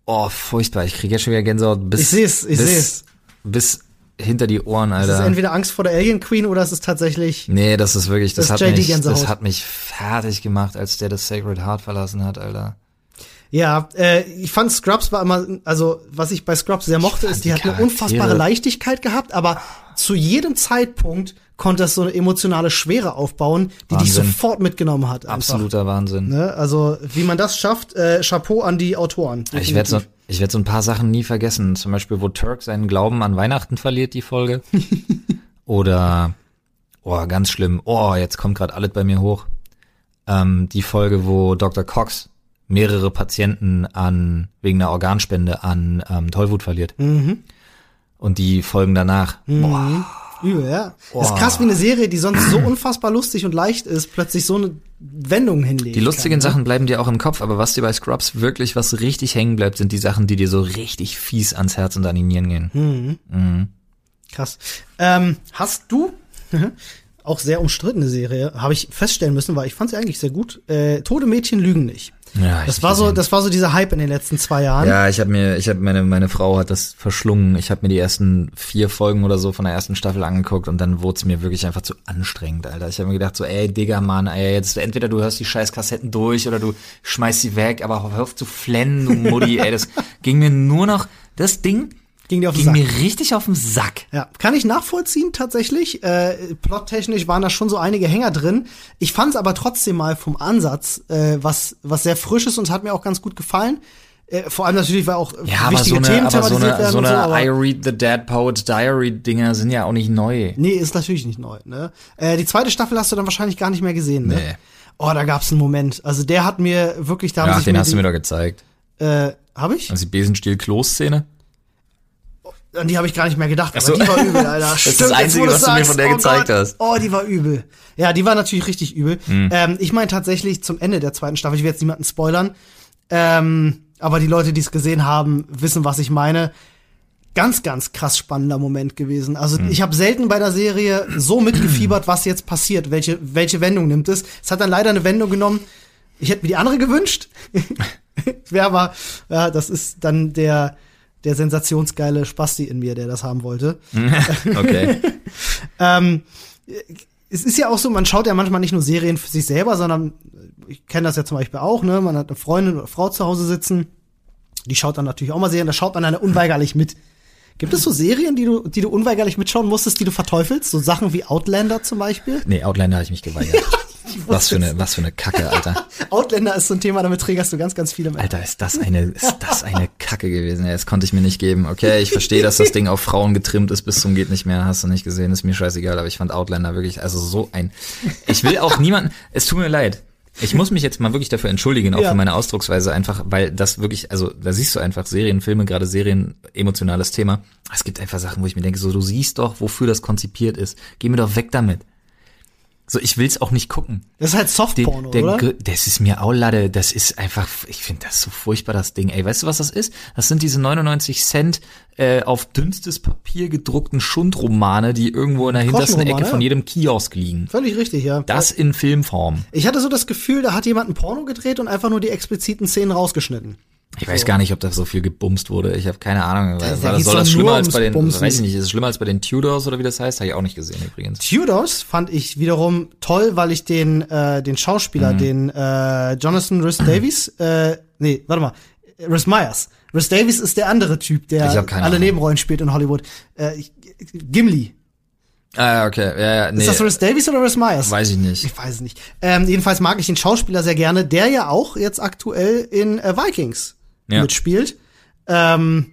oh, furchtbar. Ich kriege jetzt schon wieder Gänsehaut bis Ich seh's, ich bis, seh's. bis hinter die Ohren, Es Alter. ist entweder Angst vor der Alien Queen oder es ist tatsächlich. Nee, das ist wirklich, das, Das hat mich, das hat mich fertig gemacht, als der das Sacred Heart verlassen hat, Alter. Ja, äh, ich fand Scrubs war immer, also was ich bei Scrubs sehr mochte, ist, die, die hat eine unfassbare Leichtigkeit gehabt, aber zu jedem Zeitpunkt konnte es so eine emotionale Schwere aufbauen, die dich Wahnsinn. sofort mitgenommen hat. Einfach. Absoluter Wahnsinn. Ne? Also wie man das schafft, äh, Chapeau an die Autoren. Ich werde definitiv. Ich werd so ein paar Sachen nie vergessen. Zum Beispiel, wo Turk seinen Glauben an Weihnachten verliert, die Folge. Oder, oh, ganz schlimm. Oh, jetzt kommt gerade alles bei mir hoch. Ähm, die Folge, wo Dr. Cox mehrere Patienten an, wegen einer Organspende an ähm, Tollwut verliert. Mhm. Und die Folgen danach. Boah, Übel, ja. Das ist krass, wie eine Serie, die sonst so unfassbar lustig und leicht ist, plötzlich so eine Wendung hinlegt. Die lustigen Sachen bleiben dir auch im Kopf, aber was dir bei Scrubs wirklich was richtig hängen bleibt, sind die Sachen, die dir so richtig fies ans Herz und an die Nieren gehen. Krass. Ähm, hast du auch sehr umstrittene Serie, habe ich feststellen müssen, weil ich fand sie eigentlich sehr gut. Äh, Tode Mädchen lügen nicht. Ja, Das war so, das war so dieser Hype in den letzten zwei Jahren. Ja, ich habe mir, ich habe meine meine Frau hat das verschlungen. Ich habe mir die ersten vier Folgen oder so von der ersten Staffel angeguckt und dann wurde es mir wirklich einfach zu anstrengend, Alter. Ich habe mir gedacht so, ey Digga, Mann, ey, jetzt entweder du hörst die scheiß Kassetten durch oder du schmeißt sie weg, aber hör auf zu flennen, du Mutti, ey, das ging mir nur noch, das Ding Ging dir auf den ging Sack. mir richtig auf den Sack. Ja, kann ich nachvollziehen tatsächlich. Äh, plottechnisch waren da schon so einige Hänger drin. Ich fand es aber trotzdem mal vom Ansatz äh, was was sehr frisches und es hat mir auch ganz gut gefallen. Äh, vor allem natürlich, weil auch Ja, aber wichtige so eine, Themen aber so thematisiert eine, werden so eine so, aber I Read the Dead Poet Diary Dinger sind ja auch nicht neu. Nee, ist natürlich nicht neu, ne? Äh, die zweite Staffel hast du dann wahrscheinlich gar nicht mehr gesehen, ne? Nee. Oh, da gab's einen Moment. Also der hat mir wirklich, da Ja, den hast du mir doch gezeigt. Äh, hab ich? Also die Besenstiel-Klo-Szene. An die habe ich gar nicht mehr gedacht, aber so. die war übel, Alter. Das ist Stimmt, das jetzt, Einzige, was du mir sagst. von der oh gezeigt Gott. hast. Oh, die war übel. Ja, die war natürlich richtig übel. Hm. Ähm, ich meine tatsächlich zum Ende der zweiten Staffel, ich will jetzt niemanden spoilern, ähm, aber die Leute, die es gesehen haben, wissen, was ich meine. Ganz, ganz krass spannender Moment gewesen. Also Hm. ich habe selten bei der Serie so mitgefiebert, was jetzt passiert, welche, welche Wendung nimmt es. Es hat dann leider eine Wendung genommen. Ich hätte mir die andere gewünscht. Wäre aber, ja, das ist dann der, der sensationsgeile Spasti in mir, der das haben wollte. Okay. Ähm, es ist ja auch so, man schaut ja manchmal nicht nur Serien für sich selber, sondern ich kenne das ja zum Beispiel auch, ne? Man hat eine Freundin oder Frau zu Hause sitzen, die schaut dann natürlich auch mal Serien, da schaut man dann unweigerlich mit. Gibt es so Serien, die du, die du unweigerlich mitschauen musstest, die du verteufelst? So Sachen wie Outlander zum Beispiel? Nee, Outlander habe ich mich geweigert. Was für eine, was für eine Kacke, Alter. Outlander ist so ein Thema, damit trägerst du ganz, ganz viele mit. Alter, ist das eine, ist das eine Kacke gewesen. Ja, das konnte ich mir nicht geben. Okay, ich verstehe, dass das Ding auf Frauen getrimmt ist bis zum geht nicht mehr. Hast du nicht gesehen, ist mir scheißegal. Aber ich fand Outlander wirklich, also so ein. Ich will auch niemanden. Es tut mir leid. Ich muss mich jetzt mal wirklich dafür entschuldigen, auch Ja. für meine Ausdrucksweise einfach, weil das wirklich, also da siehst du einfach Serien, Filme, gerade Serien, emotionales Thema. Es gibt einfach Sachen, wo ich mir denke, so du siehst doch, wofür das konzipiert ist. Geh mir doch weg damit. So, ich will's auch nicht gucken. Das ist halt Den, Softporno, der, oder? Das ist mir Aulade, das ist einfach, ich finde das so furchtbar, das Ding. Ey, weißt du, was das ist? Das sind diese 99 Cent äh, auf dünnstes Papier gedruckten Schundromane, die irgendwo in der hintersten Ecke von jedem Kiosk liegen. Völlig richtig, ja. Das in Filmform. Ich hatte so das Gefühl, da hat jemand ein Porno gedreht und einfach nur die expliziten Szenen rausgeschnitten. Ich weiß gar nicht, ob da so viel gebumst wurde. Ich habe keine Ahnung. Da- War, da das, geht's soll das schlimmer als bei den, Bumsen. weiß ich nicht, ist es schlimmer als bei den Tudors oder wie das heißt? Habe ich auch nicht gesehen übrigens. Tudors fand ich wiederum toll, weil ich den äh, den Schauspieler, Mhm. den äh, Jonathan Rhys Davies, äh, nee, warte mal, Rhys Myers. Rhys Davies ist der andere Typ, der alle. Nebenrollen spielt in Hollywood. Äh, Gimli. Ah, okay. Ja, ja, nee. Ist das Rhys Davies oder Rhys Myers? weiß ich nicht. Ich weiß es nicht. Ähm, jedenfalls mag ich den Schauspieler sehr gerne, der ja auch jetzt aktuell in äh, Vikings Ja. mitspielt. Ähm,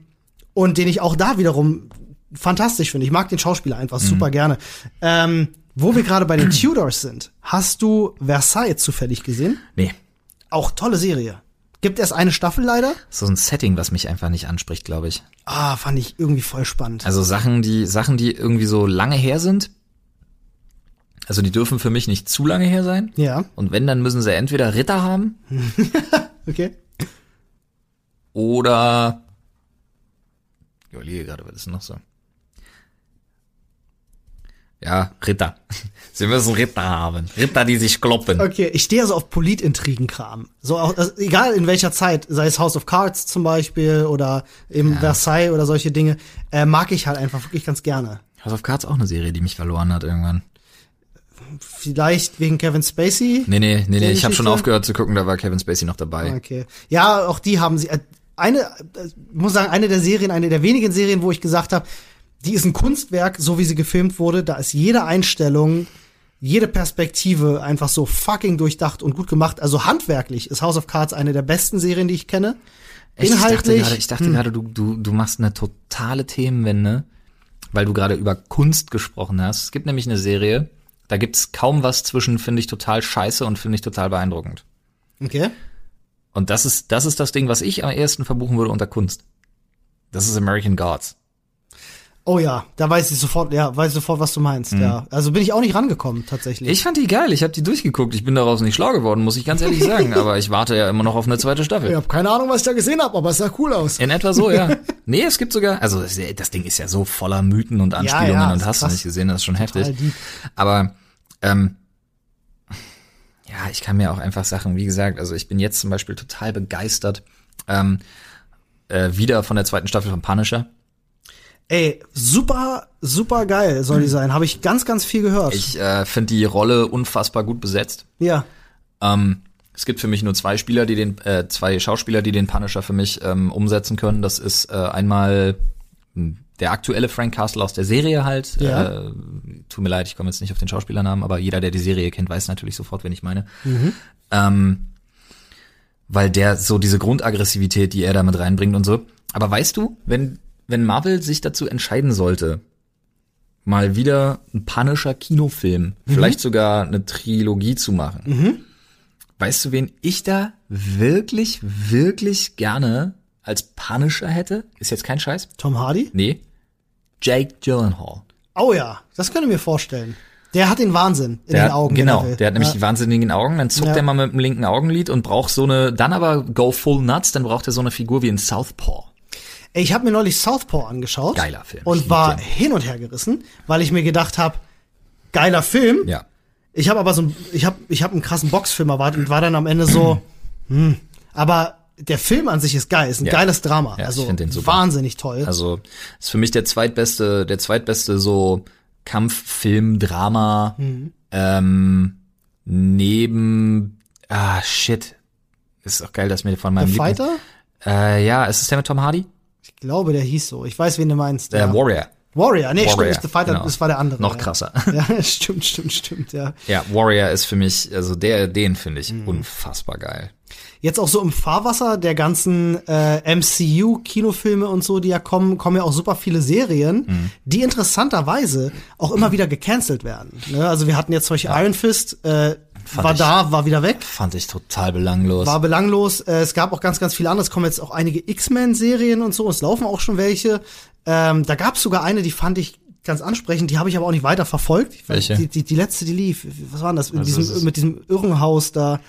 und den ich auch da wiederum fantastisch finde. Ich mag den Schauspieler einfach Mhm. super gerne. Ähm, wo wir gerade bei den Tudors sind, hast du Versailles zufällig gesehen? Nee. Auch tolle Serie. Gibt erst eine Staffel leider. So ein Setting, was mich einfach nicht anspricht, glaube ich. Ah, fand ich irgendwie voll spannend. Also Sachen, die Sachen, die irgendwie so lange her sind. Also die dürfen für mich nicht zu lange her sein. Ja, Und wenn, dann müssen sie entweder Ritter haben okay. Oder ich überlege gerade, was ist noch so? Ja, Ritter. Sie müssen Ritter haben. Ritter, die sich kloppen. Okay, ich stehe also auf Politintrigenkram. So auch, also egal in welcher Zeit, sei es House of Cards zum Beispiel oder eben Versailles oder solche Dinge, äh, mag ich halt einfach wirklich ganz gerne. House of Cards auch eine Serie, die mich verloren hat irgendwann. Vielleicht wegen Kevin Spacey. Nee, nee, nee, nee, ich habe schon aufgehört zu gucken, da war Kevin Spacey noch dabei. Okay. Ja, auch die haben sie. Äh, Eine, äh, ich muss sagen, eine der Serien, eine der wenigen Serien, wo ich gesagt habe, die ist ein Kunstwerk, so wie sie gefilmt wurde. Da ist jede Einstellung, jede Perspektive einfach so fucking durchdacht und gut gemacht. Also handwerklich ist House of Cards eine der besten Serien, die ich kenne. Echt? Inhaltlich. Ich dachte gerade, gerade, du, du, du machst eine totale Themenwende, weil du gerade über Kunst gesprochen hast. Es gibt nämlich eine Serie, da gibt's kaum was zwischen, finde ich total scheiße und finde ich total beeindruckend. Okay. Und das ist, das ist das Ding, was ich am ehesten verbuchen würde unter Kunst. Das ist American Gods. Oh ja, da weiß ich sofort, ja, weiß ich sofort, was du meinst, ja. Also bin ich auch nicht rangekommen, tatsächlich. Ich fand die geil, ich habe die durchgeguckt. Ich bin daraus nicht schlau geworden, muss ich ganz ehrlich sagen. Aber ich warte ja immer noch auf eine zweite Staffel. habe keine Ahnung, was ich da gesehen habe, aber es sah cool aus. In etwa so, ja. Nee, es gibt sogar, also das Ding ist ja so voller Mythen und Anspielungen ja, und ist hast du nicht gesehen, das ist schon heftig. Aber ähm, ja, ich kann mir auch einfach Sachen, wie gesagt, also ich bin jetzt zum Beispiel total begeistert ähm, äh, wieder von der zweiten Staffel von Punisher. Ey, super, super geil soll die sein. Habe ich ganz, ganz viel gehört. Ich äh, finde die Rolle unfassbar gut besetzt. ja. Ähm, es gibt für mich nur zwei Spieler, die den, äh, zwei Schauspieler, die den Punisher für mich ähm, umsetzen können. Das ist äh, einmal mh, der aktuelle Frank Castle aus der Serie halt. Ja. Äh, tut mir leid, ich komme jetzt nicht auf den Schauspielernamen, aber jeder, der die Serie kennt, weiß natürlich sofort, wen ich meine. Ähm, weil der so diese Grundaggressivität, die er da mit reinbringt und so. Aber weißt du, wenn, wenn Marvel sich dazu entscheiden sollte, mal wieder ein panischer Kinofilm, vielleicht sogar eine Trilogie zu machen, weißt du, wen ich da wirklich, wirklich gerne als Punisher hätte? Ist jetzt kein Scheiß? Tom Hardy? Nee. Jake Gyllenhaal. Oh ja, das könnte ich mir vorstellen. Der hat den Wahnsinn in Der den hat, Augen. genau, er der hat nämlich ja. die wahnsinnigen Augen, dann zuckt Ja. er mal mit dem linken Augenlid und braucht so eine, dann aber go full nuts, dann braucht er so eine Figur wie in Southpaw. Ich habe mir neulich Southpaw angeschaut. Geiler Film. Und war den. hin und her gerissen, weil ich mir gedacht habe, geiler Film. Ja. Ich habe aber so, ein- ich habe, ich habe einen krassen Boxfilm erwartet und war dann am Ende so, hm. Aber der Film an sich ist geil, ist ein Ja. geiles Drama. Ja, ich also find den super. wahnsinnig toll. Also ist für mich der zweitbeste, der zweitbeste so Kampffilm, Drama, Mhm. ähm, neben, ah shit, ist auch geil, dass mir von meinem Liebling- Fighter? Äh, ja, ist es der mit Tom Hardy? Ich glaube, der hieß so. Ich weiß, wen du meinst. Der ja. Warrior. Warrior. Nee, Warrior, stimmt, nicht The Fighter, genau. das war der andere. Noch ja. krasser. Ja, stimmt, stimmt, stimmt, ja. Ja, Warrior ist für mich, also der, den finde ich Mhm. unfassbar geil. Jetzt auch so im Fahrwasser der ganzen äh, MCU-Kinofilme und so, die ja kommen, kommen ja auch super viele Serien, Mhm. die interessanterweise auch immer wieder gecancelt werden. Ne? Also wir hatten jetzt zum Beispiel Iron Fist, äh, Fand war ich- da, war wieder weg, Fand ich total belanglos. war belanglos. Äh, es gab auch ganz, ganz viele andere. Es kommen jetzt auch einige X-Men-Serien und so. Es laufen auch schon welche. Ähm, da gab es sogar eine, die fand ich ganz ansprechend. Die habe ich aber auch nicht weiter verfolgt. Welche? Die, die, die letzte, die lief. Was war denn das? Es? diesem, mit diesem Irrenhaus da.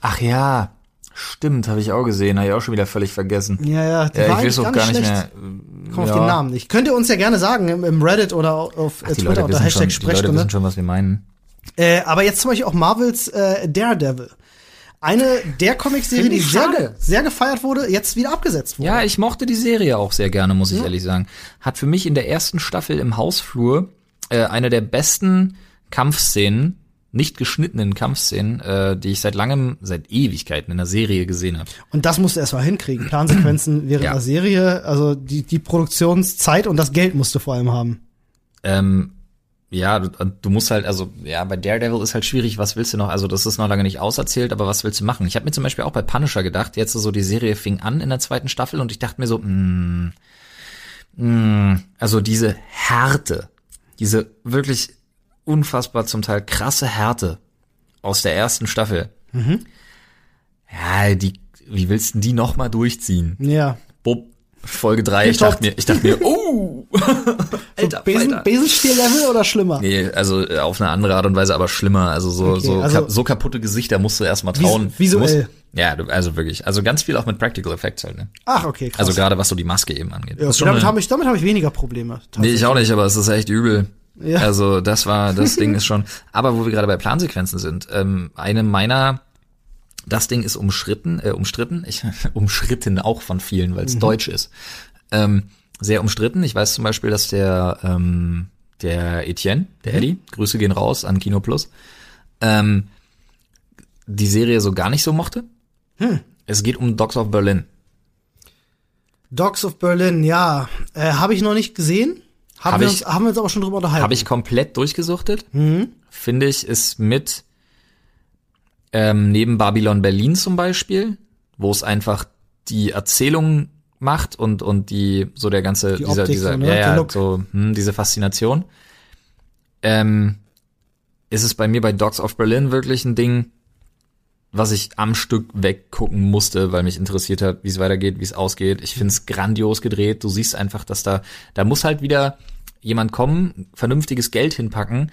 Ach ja, stimmt, habe ich auch gesehen, habe ich auch schon wieder völlig vergessen. Ja, ja. Die Ja, ich weiß auch gar nicht schlecht. mehr. Komm auf ja. den Namen nicht. Könnt ihr uns ja gerne sagen im, im Reddit oder auf Ach, Twitter Leute, unter Hashtag schon, die Leute Sprechstunde. wissen schon, was wir meinen. Äh, aber jetzt zum Beispiel auch Marvels äh, Daredevil. Eine der Comic-Serien, die sehr, sehr gefeiert wurde, jetzt wieder abgesetzt wurde. Ja, ich mochte die Serie auch sehr gerne, muss ich ehrlich sagen. Hat für mich in der ersten Staffel im Hausflur äh, eine der besten Kampfszenen, nicht geschnittenen Kampfszenen, äh, die ich seit langem, seit Ewigkeiten in der Serie gesehen habe. Und das musst du erstmal hinkriegen. Plansequenzen während Ja. der Serie, also die, die Produktionszeit und das Geld musst du vor allem haben. Ähm, ja, du, du musst halt, also ja, bei Daredevil ist halt schwierig, was willst du noch, also das ist noch lange nicht auserzählt, aber was willst du machen? Ich habe mir zum Beispiel auch bei Punisher gedacht, jetzt so die Serie fing an in der zweiten Staffel und ich dachte mir so, mh, mh, also diese Härte, diese wirklich unfassbar zum Teil krasse Härte aus der ersten Staffel. Ja, die, wie willst du die noch mal durchziehen? Ja. Bob, Folge drei. ich dachte mir, ich dachte mir, oh, alter, Besen. Besenstiel-Level oder schlimmer? Nee, also äh, auf eine andere Art und Weise, aber schlimmer. Also so, Okay, so, also- so kaputte Gesichter musst du erstmal trauen. visuell. Ja, also wirklich. Also ganz viel auch mit Practical Effects halt, ne? Ach, okay, krass. Also gerade was so die Maske eben angeht. ja, okay, damit habe ich, damit hab ich weniger Probleme. nee, ich auch nicht, aber es ist echt übel. Ja. Also das war, das Ding ist schon. Aber wo wir gerade bei Plansequenzen sind, ähm, eine meiner, das Ding ist umschritten, äh, umstritten, ich, umschritten auch von vielen, weil es Mhm. deutsch ist. Ähm, sehr umstritten. Ich weiß zum Beispiel, dass der, ähm, der Etienne, der Eddie, Grüße gehen raus an Kino Plus, ähm, die Serie so gar nicht so mochte. Es geht um Dogs of Berlin. Dogs of Berlin, ja. Äh, habe ich noch nicht gesehen. Haben, Hab wir ich- uns, haben wir uns aber schon drüber unterhalten. Habe ich komplett durchgesuchtet. Finde ich, ist mit ähm, neben Babylon Berlin zum Beispiel, wo es einfach die Erzählung macht und und die so der ganze Die dieser Optik dieser ne? ja, ja so hm, diese Faszination. Ähm, ist es bei mir bei Dogs of Berlin wirklich ein Ding, was ich am Stück weggucken musste, weil mich interessiert hat, wie es weitergeht, wie es ausgeht. Ich finde es grandios gedreht. Du siehst einfach, dass da, da muss halt wieder jemand kommen, vernünftiges Geld hinpacken.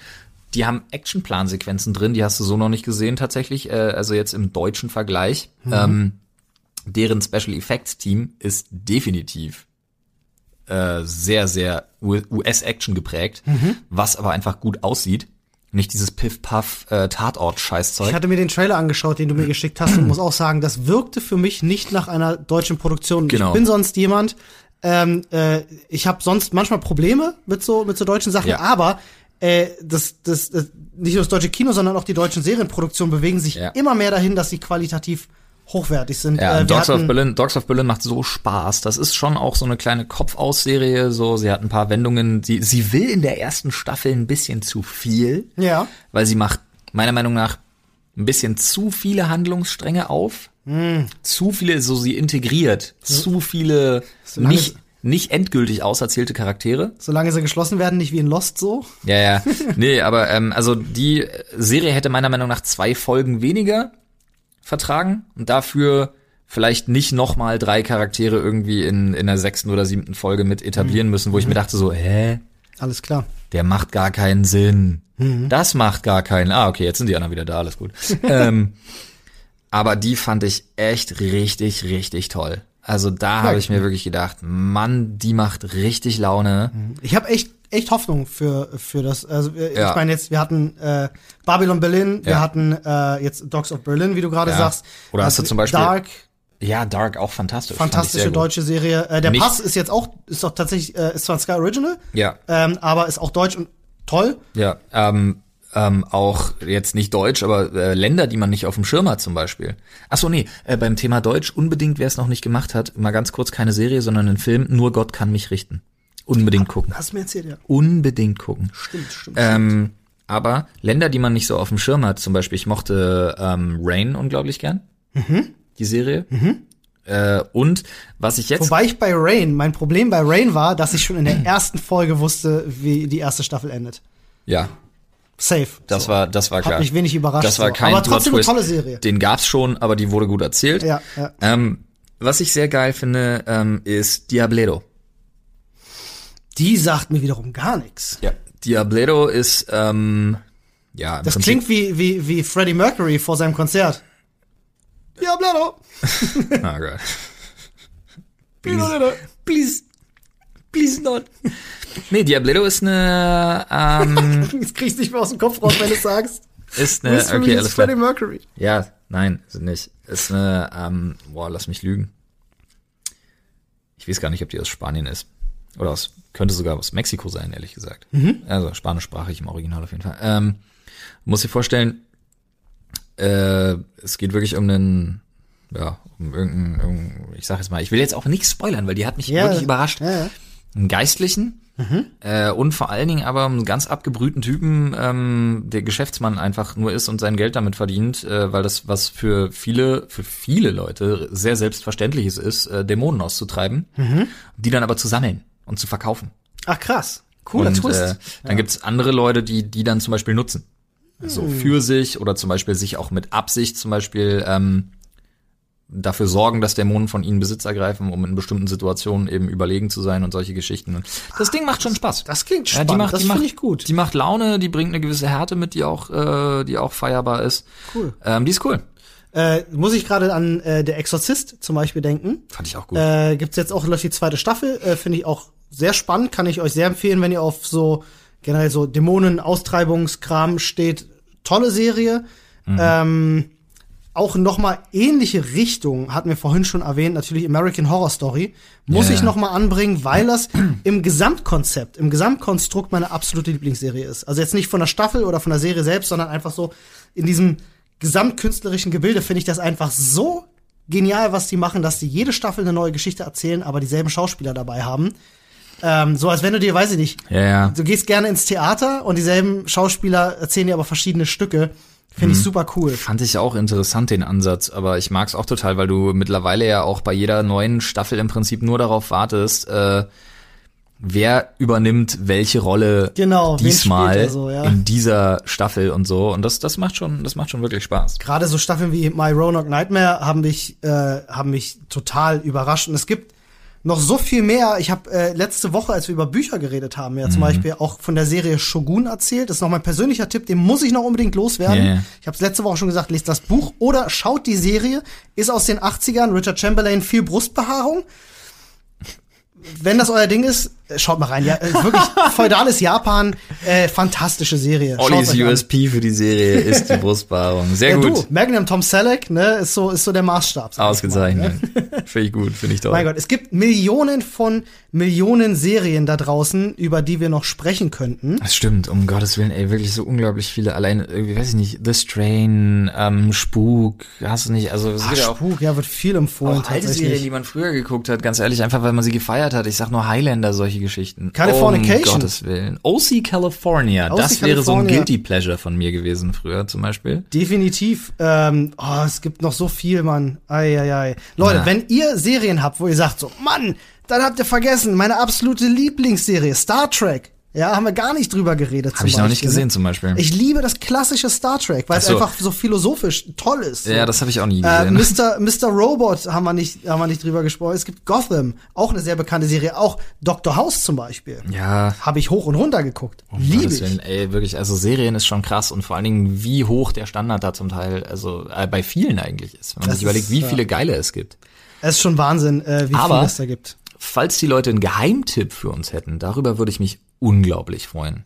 Die haben Actionplansequenzen drin, die hast du so noch nicht gesehen tatsächlich, äh, also jetzt im deutschen Vergleich. Ähm, deren Special Effects Team ist definitiv äh, sehr, sehr US-Action geprägt, was aber einfach gut aussieht. Nicht dieses Piff-Puff äh. Ich hatte mir den Trailer angeschaut, den du mir geschickt hast und muss auch sagen, das wirkte für mich nicht nach einer deutschen Produktion. Genau. Ich bin sonst jemand, ähm, äh, ich habe sonst manchmal Probleme mit so mit so deutschen Sachen, Ja. aber äh, das, das, das nicht nur das deutsche Kino, sondern auch die deutschen Serienproduktionen bewegen sich Ja. immer mehr dahin, dass sie qualitativ hochwertig sind. Ja, Äh, Dogs of Berlin, Dogs of Berlin macht so Spaß. Das ist schon auch so eine kleine Kopfausserie. So, sie hat ein paar Wendungen. Sie, sie will in der ersten Staffel ein bisschen zu viel, Ja. weil sie macht meiner Meinung nach ein bisschen zu viele Handlungsstränge auf Zu viele, so sie integriert. Zu viele Solange- nicht, nicht endgültig auserzählte Charaktere. Solange sie geschlossen werden, nicht wie in Lost so. Ja, ja. Nee, aber ähm, also die Serie hätte meiner Meinung nach zwei Folgen weniger vertragen und dafür vielleicht nicht nochmal drei Charaktere irgendwie in, in der sechsten oder siebten Folge mit etablieren müssen, wo ich mir dachte so, hä? Alles klar. Der macht gar keinen Sinn. Das macht gar keinen. Ah, okay, jetzt sind die anderen wieder da, alles gut. ähm, aber die fand ich echt richtig, richtig toll. Also da habe ich mir wirklich gedacht, Mann, die macht richtig Laune. Ich habe echt echt Hoffnung für für das. Also äh, Ja. ich meine jetzt, wir hatten äh, Babylon Berlin, wir Ja. hatten äh, jetzt Dogs of Berlin, wie du gerade Ja. sagst. Oder hast du Also zum Beispiel- Dark, Ja, Dark auch fantastisch. fantastische sehr gut. deutsche Serie. Äh, der Nicht- Pass ist jetzt auch ist doch tatsächlich äh, ist zwar Sky Original, Ja, ähm, aber ist auch deutsch und toll. ja. Ähm, ähm, auch jetzt nicht Deutsch, aber äh, Länder, die man nicht auf dem Schirm hat zum Beispiel. Ach so, nee, äh, beim Thema Deutsch unbedingt, wer es noch nicht gemacht hat, mal ganz kurz keine Serie, sondern ein Film, Nur Gott kann mich richten. Unbedingt gucken. Hast du mir erzählt, ja. Unbedingt gucken. Stimmt, stimmt. Ähm, aber Länder, die man nicht so auf dem Schirm hat, zum Beispiel, ich mochte ähm, Rain unglaublich gern. Die Serie. Äh, und was ich jetzt. Wobei ich bei Rain, mein Problem bei Rain war, dass ich schon in der ersten Folge wusste, wie die erste Staffel endet. ja, Safe. das So. war, das war Hat klar. mich wenig überrascht, Das war so. kein Aber trotzdem eine tolle Serie. Den gab's schon, aber die wurde gut erzählt. Ja, ja. Ähm, was ich sehr geil finde, ähm, ist Diabledo. Die sagt mir wiederum gar nichts. Ja. Diabledo ist, ähm, ja, Das Prinzip, klingt wie, wie, wie Freddie Mercury vor seinem Konzert. Diablero. Oh Gott. Please, please, please not. Nee, Diabledo ist eine, ähm, Jetzt kriegst du nicht mehr aus dem Kopf raus, wenn du es sagst. ist eine, mich okay, alles. Freddie Mercury. Ja, nein, ist nicht. Ist eine, ähm, boah, lass mich lügen. Ich weiß gar nicht, ob die aus Spanien ist. Oder aus, könnte sogar aus Mexiko sein, ehrlich gesagt. Also spanischsprachig im Original auf jeden Fall. Ähm, muss dir vorstellen, äh, es geht wirklich um einen, ja, um irgendeinen, irgendeinen, ich sag jetzt mal, ich will jetzt auch nichts spoilern, weil die hat mich Ja, wirklich überrascht. ja. Einen Geistlichen, äh, und vor allen Dingen aber einen ganz abgebrühten Typen, ähm, der Geschäftsmann einfach nur ist und sein Geld damit verdient, äh, weil das was für viele, für viele Leute sehr selbstverständliches ist, äh, Dämonen auszutreiben, die dann aber zu sammeln und zu verkaufen. Ach krass. Cooler und Twist. Äh, dann gibt's andere Leute, die die dann zum Beispiel nutzen. Also Hm. für sich oder zum Beispiel sich auch mit Absicht zum Beispiel ähm, dafür sorgen, dass Dämonen von ihnen Besitz ergreifen, um in bestimmten Situationen eben überlegen zu sein und solche Geschichten. Und das Ding macht schon Spaß. Das klingt Ja, spannend. die macht, das finde ich gut. Die macht Laune, die bringt eine gewisse Härte mit, die auch, äh, die auch feierbar ist. Cool. Ähm, die ist cool. Äh, muss ich gerade an äh, Der Exorzist zum Beispiel denken. Fand ich auch gut. Äh, gibt's jetzt auch läuft die zweite Staffel, äh, finde ich auch sehr spannend, kann ich euch sehr empfehlen, wenn ihr auf so generell so Dämonen Austreibungskram steht. Tolle Serie. Ähm, auch noch mal ähnliche Richtung hatten wir vorhin schon erwähnt, natürlich American Horror Story. Muss Ja. ich noch mal anbringen, weil das im Gesamtkonzept, im Gesamtkonstrukt meine absolute Lieblingsserie ist. Also jetzt nicht von der Staffel oder von der Serie selbst, sondern einfach so in diesem gesamtkünstlerischen Gebilde finde ich das einfach so genial, was die machen, dass die jede Staffel eine neue Geschichte erzählen, aber dieselben Schauspieler dabei haben. Ähm, so als wenn du dir, weiß ich nicht, ja, ja. du gehst gerne ins Theater und dieselben Schauspieler erzählen dir aber verschiedene Stücke. Finde Mhm. ich super cool. Fand ich auch interessant, den Ansatz, aber ich mag's auch total, weil du mittlerweile ja auch bei jeder neuen Staffel im Prinzip nur darauf wartest, äh, wer übernimmt welche Rolle Genau, diesmal so, ja. in dieser Staffel und so. Und das, das macht schon, das macht schon wirklich Spaß. Gerade so Staffeln wie My Roanoke Nightmare haben mich, äh, haben mich total überrascht. Und es gibt noch so viel mehr. Ich habe äh, letzte Woche, als wir über Bücher geredet haben, ja Mhm. zum Beispiel auch von der Serie Shogun erzählt. Das ist noch mein persönlicher Tipp, den muss ich noch unbedingt loswerden. Ja. Ich habe es letzte Woche schon gesagt, lest das Buch oder schaut die Serie. Ist aus den 80ern, Richard Chamberlain, viel Brustbehaarung. Wenn das euer Ding ist, schaut mal rein. Ja, äh, wirklich feudales Japan, äh, fantastische Serie. Ollis euch an. USP für die Serie ist die Brustbehaarung. Sehr Ja, gut. du, Magnum Tom Selleck, ne, ist so, ist so der Maßstab. Ausgezeichnet. Ne? Finde ich gut, finde ich toll. Mein Gott, es gibt Millionen von Millionen Serien da draußen, über die wir noch sprechen könnten. Das stimmt, um Gottes Willen, ey, wirklich so unglaublich viele. Allein, irgendwie, weiß ich nicht, The Strain, ähm, Spuk, hast du nicht, also es gibt ja auch, Spuk, ja, wird viel empfohlen auch alte. Serien, die man früher geguckt hat, ganz ehrlich, einfach weil man sie gefeiert hat. Ich sag nur Highlander, solche solche Geschichten. Californication. Um Gottes Willen. OC California. OC das wäre so ein California. Guilty Pleasure von mir gewesen früher zum Beispiel. Definitiv. Ähm, oh, es gibt noch so viel, Mann. Ei, ei, ei. Leute, Ja. wenn ihr Serien habt, wo ihr sagt so, Mann, dann habt ihr vergessen, meine absolute Lieblingsserie, Star Trek. Ja, haben wir gar nicht drüber geredet. Habe ich noch nicht gesehen zum Beispiel. Ich liebe das klassische Star Trek, weil Ach es so. einfach so philosophisch toll ist. So. ja, das habe ich auch nie Äh, gesehen. Mr. Mr. Robot haben wir nicht, haben wir nicht drüber gesprochen. Es gibt Gotham, auch eine sehr bekannte Serie. Auch Dr. House zum Beispiel. ja, Habe ich hoch und runter geguckt. um Liebe ich. Willen, ey, wirklich, also Serien ist schon krass und vor allen Dingen, wie hoch der Standard da zum Teil, also äh, bei vielen eigentlich ist, wenn man Das sich überlegt, wie viele geile es gibt. Es ist schon Wahnsinn, äh, wie Aber- viel es da gibt. Falls die Leute einen Geheimtipp für uns hätten, darüber würde ich mich unglaublich freuen.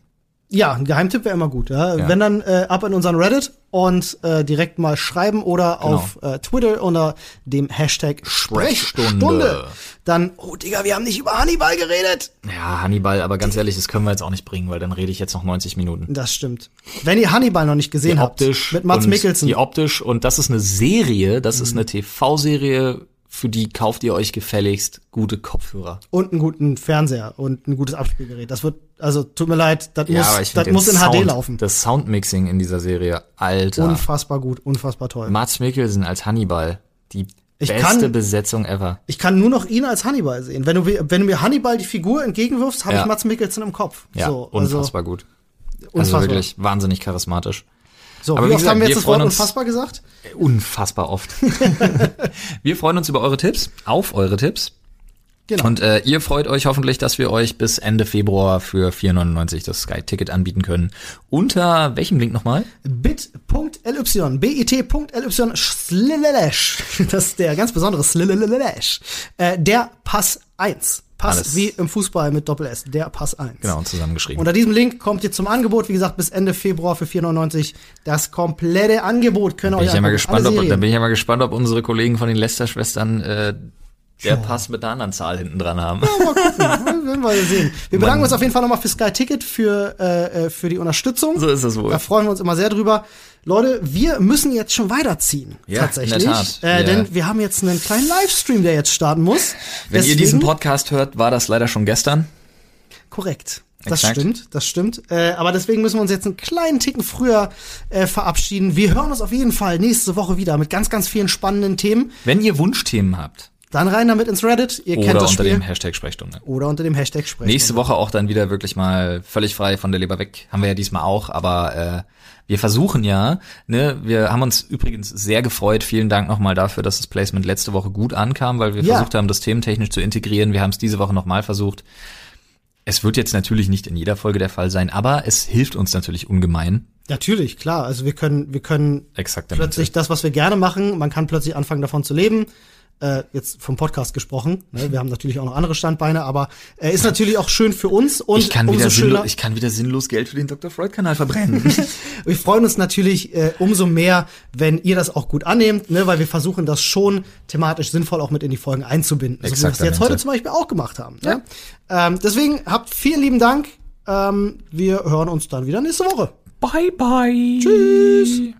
Ja, ein Geheimtipp wäre immer gut. Ja? Ja. Wenn dann äh, ab in unseren Reddit und äh, direkt mal schreiben oder Genau. auf äh, Twitter unter dem Hashtag Sprechstunde. Sprechstunde. Dann, oh Digga, wir haben nicht über Hannibal geredet. Ja, Hannibal, aber ganz ehrlich, das können wir jetzt auch nicht bringen, weil dann rede ich jetzt noch 90 Minuten. Das stimmt. Wenn ihr Hannibal noch nicht gesehen Die habt, optisch mit Mats Mikkelsen, Die optisch und das ist eine Serie, das Mhm. ist eine TV-Serie, für die kauft ihr euch gefälligst gute Kopfhörer. und einen guten Fernseher und ein gutes Abspielgerät. Das wird, also tut mir leid, das Ja, muss, das muss in den HD Sound, laufen. Das Soundmixing in dieser Serie, Alter. Unfassbar gut, unfassbar toll. Mats Mikkelsen als Hannibal, die Ich beste kann- Besetzung ever. Ich kann nur noch ihn als Hannibal sehen. Wenn du, wenn du mir Hannibal die Figur entgegenwirfst, habe Ja. ich Mats Mikkelsen im Kopf. Ja, so, unfassbar gut. Also, Also unfassbar. wirklich wahnsinnig charismatisch. So, Aber wie wie oft gesagt, haben wir wir jetzt das Wort unfassbar gesagt? Unfassbar oft. wir freuen uns über eure Tipps, auf eure Tipps. Genau. Und äh, ihr freut euch hoffentlich, dass wir euch bis Ende Februar für 4,99 das Sky-Ticket anbieten können. Unter welchem Link nochmal? bit.ly, bit.ly, slash, das ist der ganz besondere slash, äh, der Pass 1. Pass Alles. wie im Fußball mit Doppel-S, der Pass 1. Genau, zusammengeschrieben. Unter diesem Link kommt ihr zum Angebot, wie gesagt, bis Ende Februar für 4,99. Das komplette Angebot könnt ihr bin euch ich ja mal gespannt, ob, da Serien. bin ich ja mal gespannt, ob unsere Kollegen von den Lester-Schwestern äh, der Pass mit einer anderen Zahl hinten dran haben. Werden wir sehen. Wir bedanken uns auf jeden Fall nochmal für Sky Ticket, für, äh, äh, für die Unterstützung. so ist es wohl. Da freuen wir uns immer sehr drüber. Leute, wir müssen jetzt schon weiterziehen. Ja, tatsächlich. Äh, Wir- Denn wir haben jetzt einen kleinen Livestream, der jetzt starten muss. Wenn ihr Deswegen- diesen Podcast hört, war das leider schon gestern. Korrekt. Das Exakt. stimmt, das stimmt. Äh, aber deswegen müssen wir uns jetzt einen kleinen Ticken früher äh, verabschieden. Wir hören uns auf jeden Fall nächste Woche wieder mit ganz, ganz vielen spannenden Themen. Wenn ihr Wunschthemen habt Dann rein damit ins Reddit. Ihr kennt oder das unter Spiel. dem Hashtag Sprechstunde. oder unter dem Hashtag sprechen. Nächste Woche auch dann wieder wirklich mal völlig frei von der Leber weg. Haben wir ja diesmal auch, aber äh, wir versuchen ja, ne, wir haben uns übrigens sehr gefreut. Vielen Dank nochmal dafür, dass das Placement letzte Woche gut ankam, weil wir Ja. versucht haben, das thementechnisch zu integrieren. Wir haben es diese Woche nochmal versucht. Es wird jetzt natürlich nicht in jeder Folge der Fall sein, aber es hilft uns natürlich ungemein. Natürlich, klar. Also wir können, wir können Exakt. plötzlich das, was wir gerne machen, man kann plötzlich anfangen davon zu leben. Äh, jetzt vom Podcast gesprochen. Ne? Wir haben natürlich auch noch andere Standbeine, aber äh, ist natürlich auch schön für uns und ich kann, umso wieder schöner. sinnlos, ich kann wieder sinnlos Geld für den Dr. Freud-Kanal verbrennen. Wir freuen uns natürlich äh, umso mehr, wenn ihr das auch gut annehmt, ne? weil wir versuchen das schon thematisch sinnvoll auch mit in die Folgen einzubinden. So wie wir es jetzt heute zum Beispiel auch gemacht haben. Ne? Ähm, deswegen habt vielen lieben Dank. Ähm, wir hören uns dann wieder nächste Woche. bye, bye. Tschüss.